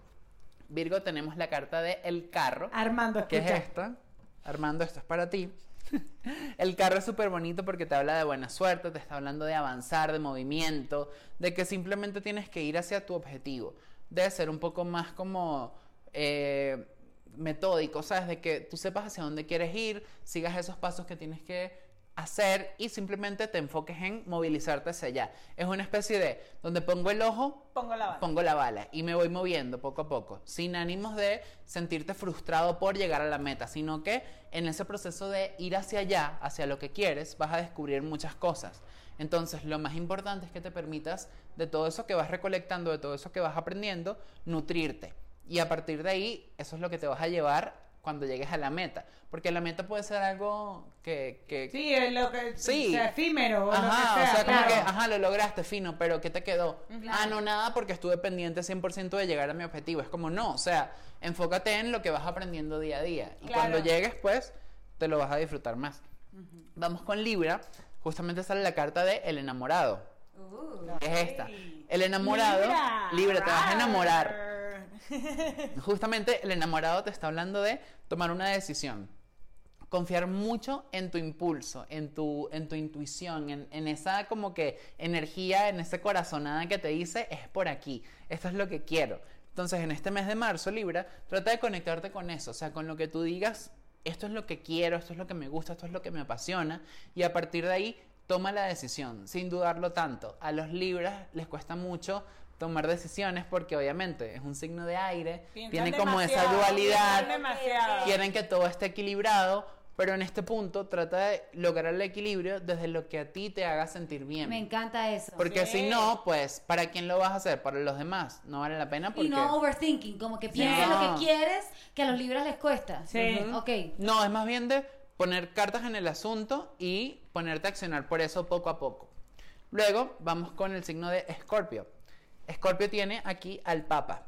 Virgo tenemos la carta de el carro. Armando, ¿Qué es escucha. esta? Armando, esto es para ti. El carro es súper bonito porque te habla de buena suerte, te está hablando de avanzar, de movimiento, de que simplemente tienes que ir hacia tu objetivo. Debe ser un poco más como eh, metódico, ¿sabes? De que tú sepas hacia dónde quieres ir, sigas esos pasos que tienes que hacer y simplemente te enfoques en movilizarte hacia allá. Es una especie de donde pongo el ojo, Pongo la bala. pongo la bala y me voy moviendo poco a poco, sin ánimos de sentirte frustrado por llegar a la meta, sino que en ese proceso de ir hacia allá, hacia lo que quieres, vas a descubrir muchas cosas. Entonces, lo más importante es que te permitas de todo eso que vas recolectando, de todo eso que vas aprendiendo, nutrirte. Y a partir de ahí, eso es lo que te vas a llevar cuando llegues a la meta. Porque la meta puede ser algo que... que Sí, es lo que Sí. sea efímero o Ajá, lo que o sea. como que, ajá, lo lograste, fino, pero ¿qué te quedó? Claro. Ah, no, nada, porque estuve pendiente 100% de llegar a mi objetivo. Es como, no, o sea, enfócate en lo que vas aprendiendo día a día. Y Claro. cuando llegues, pues, te lo vas a disfrutar más. Vamos con Libra, justamente sale la carta de El enamorado. que es esta. El enamorado, Libra. Libra, te vas a enamorar. Justamente el enamorado te está hablando de tomar una decisión. Confiar mucho en tu impulso, en tu, en tu intuición, en, en esa como que energía, en esa corazonada que te dice, es por aquí, esto es lo que quiero. Entonces, en este mes de marzo, Libra, trata de conectarte con eso, o sea, con lo que tú digas, esto es lo que quiero, esto es lo que me gusta, esto es lo que me apasiona, y a partir de ahí, toma la decisión, sin dudarlo tanto. A los Libras les cuesta mucho tomar decisiones porque obviamente es un signo de aire, Piensan tiene como esa dualidad, quieren que todo esté equilibrado, pero en este punto trata de lograr el equilibrio desde lo que a ti te haga sentir bien. Me encanta eso. Porque Sí. si no, pues, ¿para quién lo vas a hacer? Para los demás. No vale la pena porque... Y no overthinking, como que pienses No. lo que quieres, que a los libros les cuesta. Sí. Ok. No, es más bien de poner cartas en el asunto y ponerte a accionar por eso poco a poco. Luego vamos con el signo de Escorpio. Escorpio tiene aquí al Papa.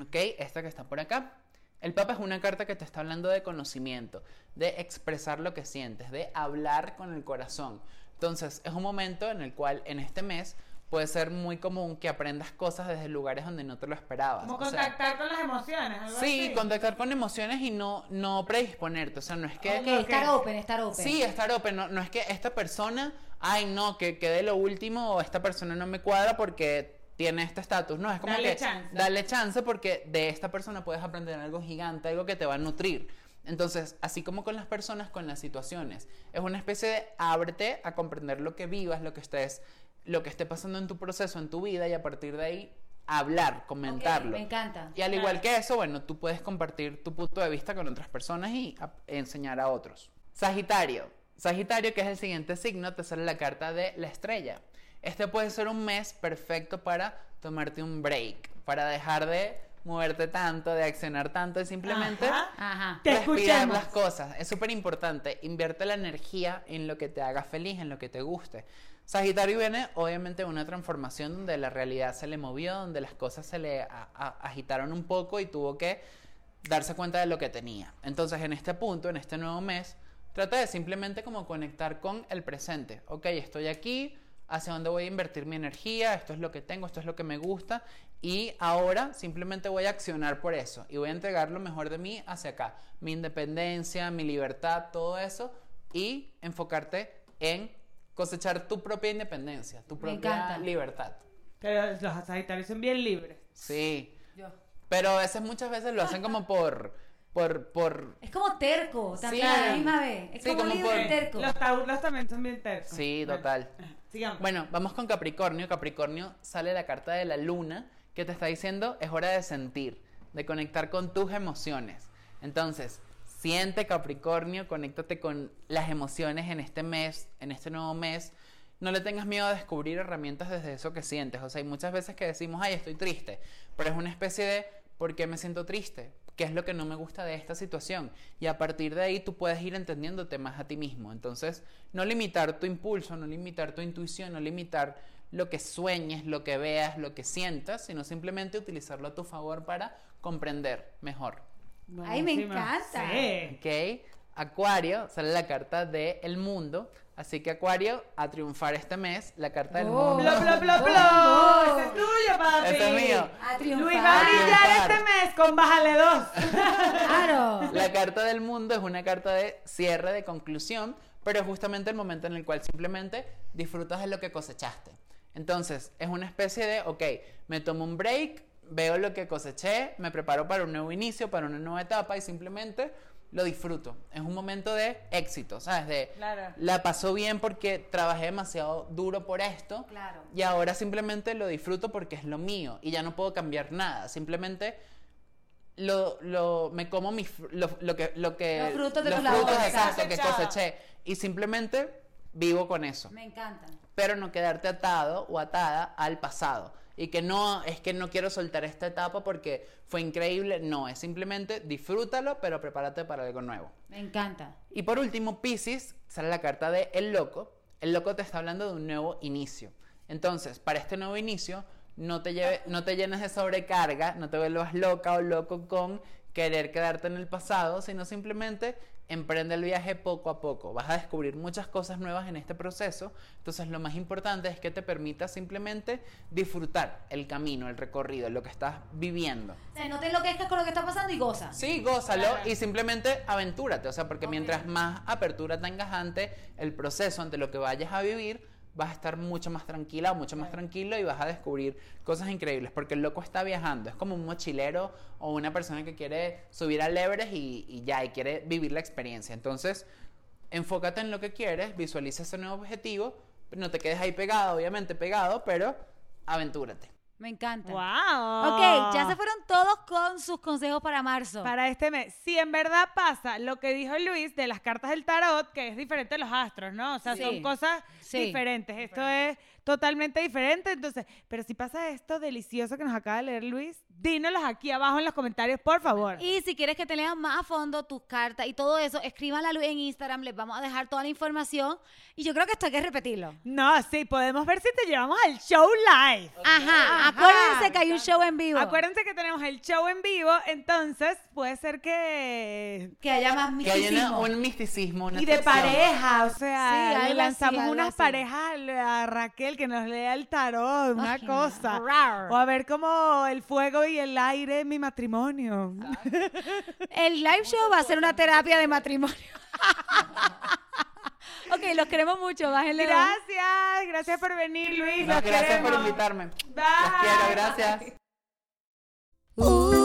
¿Ok? Esta que está por acá. El Papa es una carta que te está hablando de conocimiento, de expresar lo que sientes, de hablar con el corazón. Entonces, es un momento en el cual en este mes puede ser muy común que aprendas cosas desde lugares donde no te lo esperabas. Como O sea, contactar con las emociones. algo Sí, así. contactar con emociones y no, no predisponerte. O sea, no es que. Ok, estar open, estar open. Sí, estar open. No, no es que esta persona, ay, no, que quede lo último o esta persona no me cuadra porque tiene este estatus. No, es como Dale que. chance. Dale chance porque de esta persona puedes aprender algo gigante, algo que te va a nutrir. Entonces, así como con las personas, con las situaciones, es una especie de ábrete a comprender lo que vivas, lo que estés, lo que esté pasando en tu proceso, en tu vida, y a partir de ahí hablar, comentarlo. me encanta. Y al igual que eso, bueno, tú puedes compartir tu punto de vista con otras personas y a- enseñar a otros. Sagitario. Sagitario, que es el siguiente signo, te sale la carta de la estrella. Este puede ser un mes perfecto para tomarte un break, para dejar de moverte tanto, de accionar tanto y simplemente Ajá. Te respirar las cosas. Es súper importante. Invierte la energía en lo que te haga feliz, en lo que te guste. Sagitario viene obviamente una transformación donde la realidad se le movió, donde las cosas se le agitaron un poco y tuvo que darse cuenta de lo que tenía. Entonces en este punto, en este nuevo mes, trata de simplemente como conectar con el presente. Ok, estoy aquí, hacia dónde voy a invertir mi energía, esto es lo que tengo, esto es lo que me gusta y ahora simplemente voy a accionar por eso y voy a entregar lo mejor de mí hacia acá, mi independencia, mi libertad, todo eso y enfocarte en cosechar tu propia independencia, tu Me propia libertad. Pero los sagitarios son bien libres. Sí, Yo. pero a veces muchas veces lo hacen como por por por Es como terco, también Sí. a la misma vez. Es Sí, como, como libre por- terco. Los tauros también son bien tercos. Sí, Bueno, total. ajá, Bueno, vamos con Capricornio. Capricornio sale la carta de la luna que te está diciendo es hora de sentir, de conectar con tus emociones. Entonces, siente Capricornio, conéctate con las emociones en este mes, en este nuevo mes. No le tengas miedo a descubrir herramientas desde eso que sientes. O sea, hay muchas veces que decimos, ay, estoy triste, pero es una especie de, ¿por qué me siento triste? ¿Qué es lo que no me gusta de esta situación? Y a partir de ahí tú puedes ir entendiéndote más a ti mismo. Entonces, no limitar tu impulso, no limitar tu intuición, no limitar lo que sueñes, lo que veas, lo que sientas, sino simplemente utilizarlo a tu favor para comprender mejor. Ay, me encanta. Sí. ¿Ok? Acuario, sale la carta de El Mundo. Así que Acuario, a triunfar este mes, la carta del Oh. mundo. Blo, blo, blo, blo. Oh. Ese es tuyo, papi. Ese es mío. A triunfar. Luis va a brillar este mes con Bájale dos. Claro. La carta del mundo es una carta de cierre, de conclusión, pero es justamente el momento en el cual simplemente disfrutas de lo que cosechaste. Entonces, es una especie de, ok, me tomo un break, veo lo que coseché, me preparo para un nuevo inicio, para una nueva etapa y simplemente lo disfruto. Es un momento de éxito, ¿sabes? De Claro. la pasó bien porque trabajé demasiado duro por esto. Claro. Y ahora simplemente lo disfruto porque es lo mío y ya no puedo cambiar nada. Simplemente lo, lo, me como mis, lo, lo que, lo que, Los frutos de los frutos, exacto, que coseché. Y simplemente vivo con eso. Me encanta. Pero no quedarte atado o atada al pasado. Y que no, es que no quiero soltar esta etapa porque fue increíble. No, es simplemente disfrútalo, pero prepárate para algo nuevo. Me encanta. Y por último, Pisces, sale la carta de El Loco. El Loco te está hablando de un nuevo inicio. Entonces, para este nuevo inicio, no te, lleve- no te llenes de sobrecarga, no te vuelvas loca o loco con querer quedarte en el pasado, sino simplemente emprende el viaje poco a poco. Vas a descubrir muchas cosas nuevas en este proceso. Entonces, lo más importante es que te permita simplemente disfrutar el camino, el recorrido, lo que estás viviendo. O sea, no te enloquezcas con lo que está pasando y goza. Sí, gózalo y simplemente aventúrate. O sea, porque mientras más apertura tengas ante el proceso, ante lo que vayas a vivir, vas a estar mucho más tranquila o mucho más tranquilo y vas a descubrir cosas increíbles. Porque el loco está viajando. Es como un mochilero o una persona que quiere subir al Everest y, y ya, y quiere vivir la experiencia. Entonces, enfócate en lo que quieres, visualiza ese nuevo objetivo. No te quedes ahí pegado, obviamente pegado, pero aventúrate. Me encanta. ¡Wow! Ok, ya se fueron todos con sus consejos para marzo. Para este mes, si en verdad pasa lo que dijo Luis de las cartas del tarot, que es diferente de los astros, ¿no? O sea, Sí. son cosas Sí. diferentes. Esto es totalmente diferente. Entonces, pero si pasa esto delicioso que nos acaba de leer Luis, dínoslos aquí abajo en los comentarios, por favor. Y si quieres que te lean más a fondo tus cartas y todo eso, escríbanla a Luis en Instagram, les vamos a dejar toda la información. Y yo creo que esto hay que repetirlo. No, sí, podemos ver si te llevamos al show live. Ajá, Ajá. acuérdense que hay un show en vivo. Acuérdense que tenemos el show en vivo, entonces puede ser que... Que haya más Que haya misticismo. un misticismo, una Y de pareja, o Sí, sea, le así, lanzamos unas así. parejas a Raquel que nos lea el tarot, una cosa. rar. O a ver como el fuego y el aire en mi matrimonio. El live show va a ser una terapia de matrimonio. ok, los queremos mucho. Bájenle. Gracias, gracias por venir, Luis. No, los gracias por invitarme. Bye. Los quiero, gracias. Uh.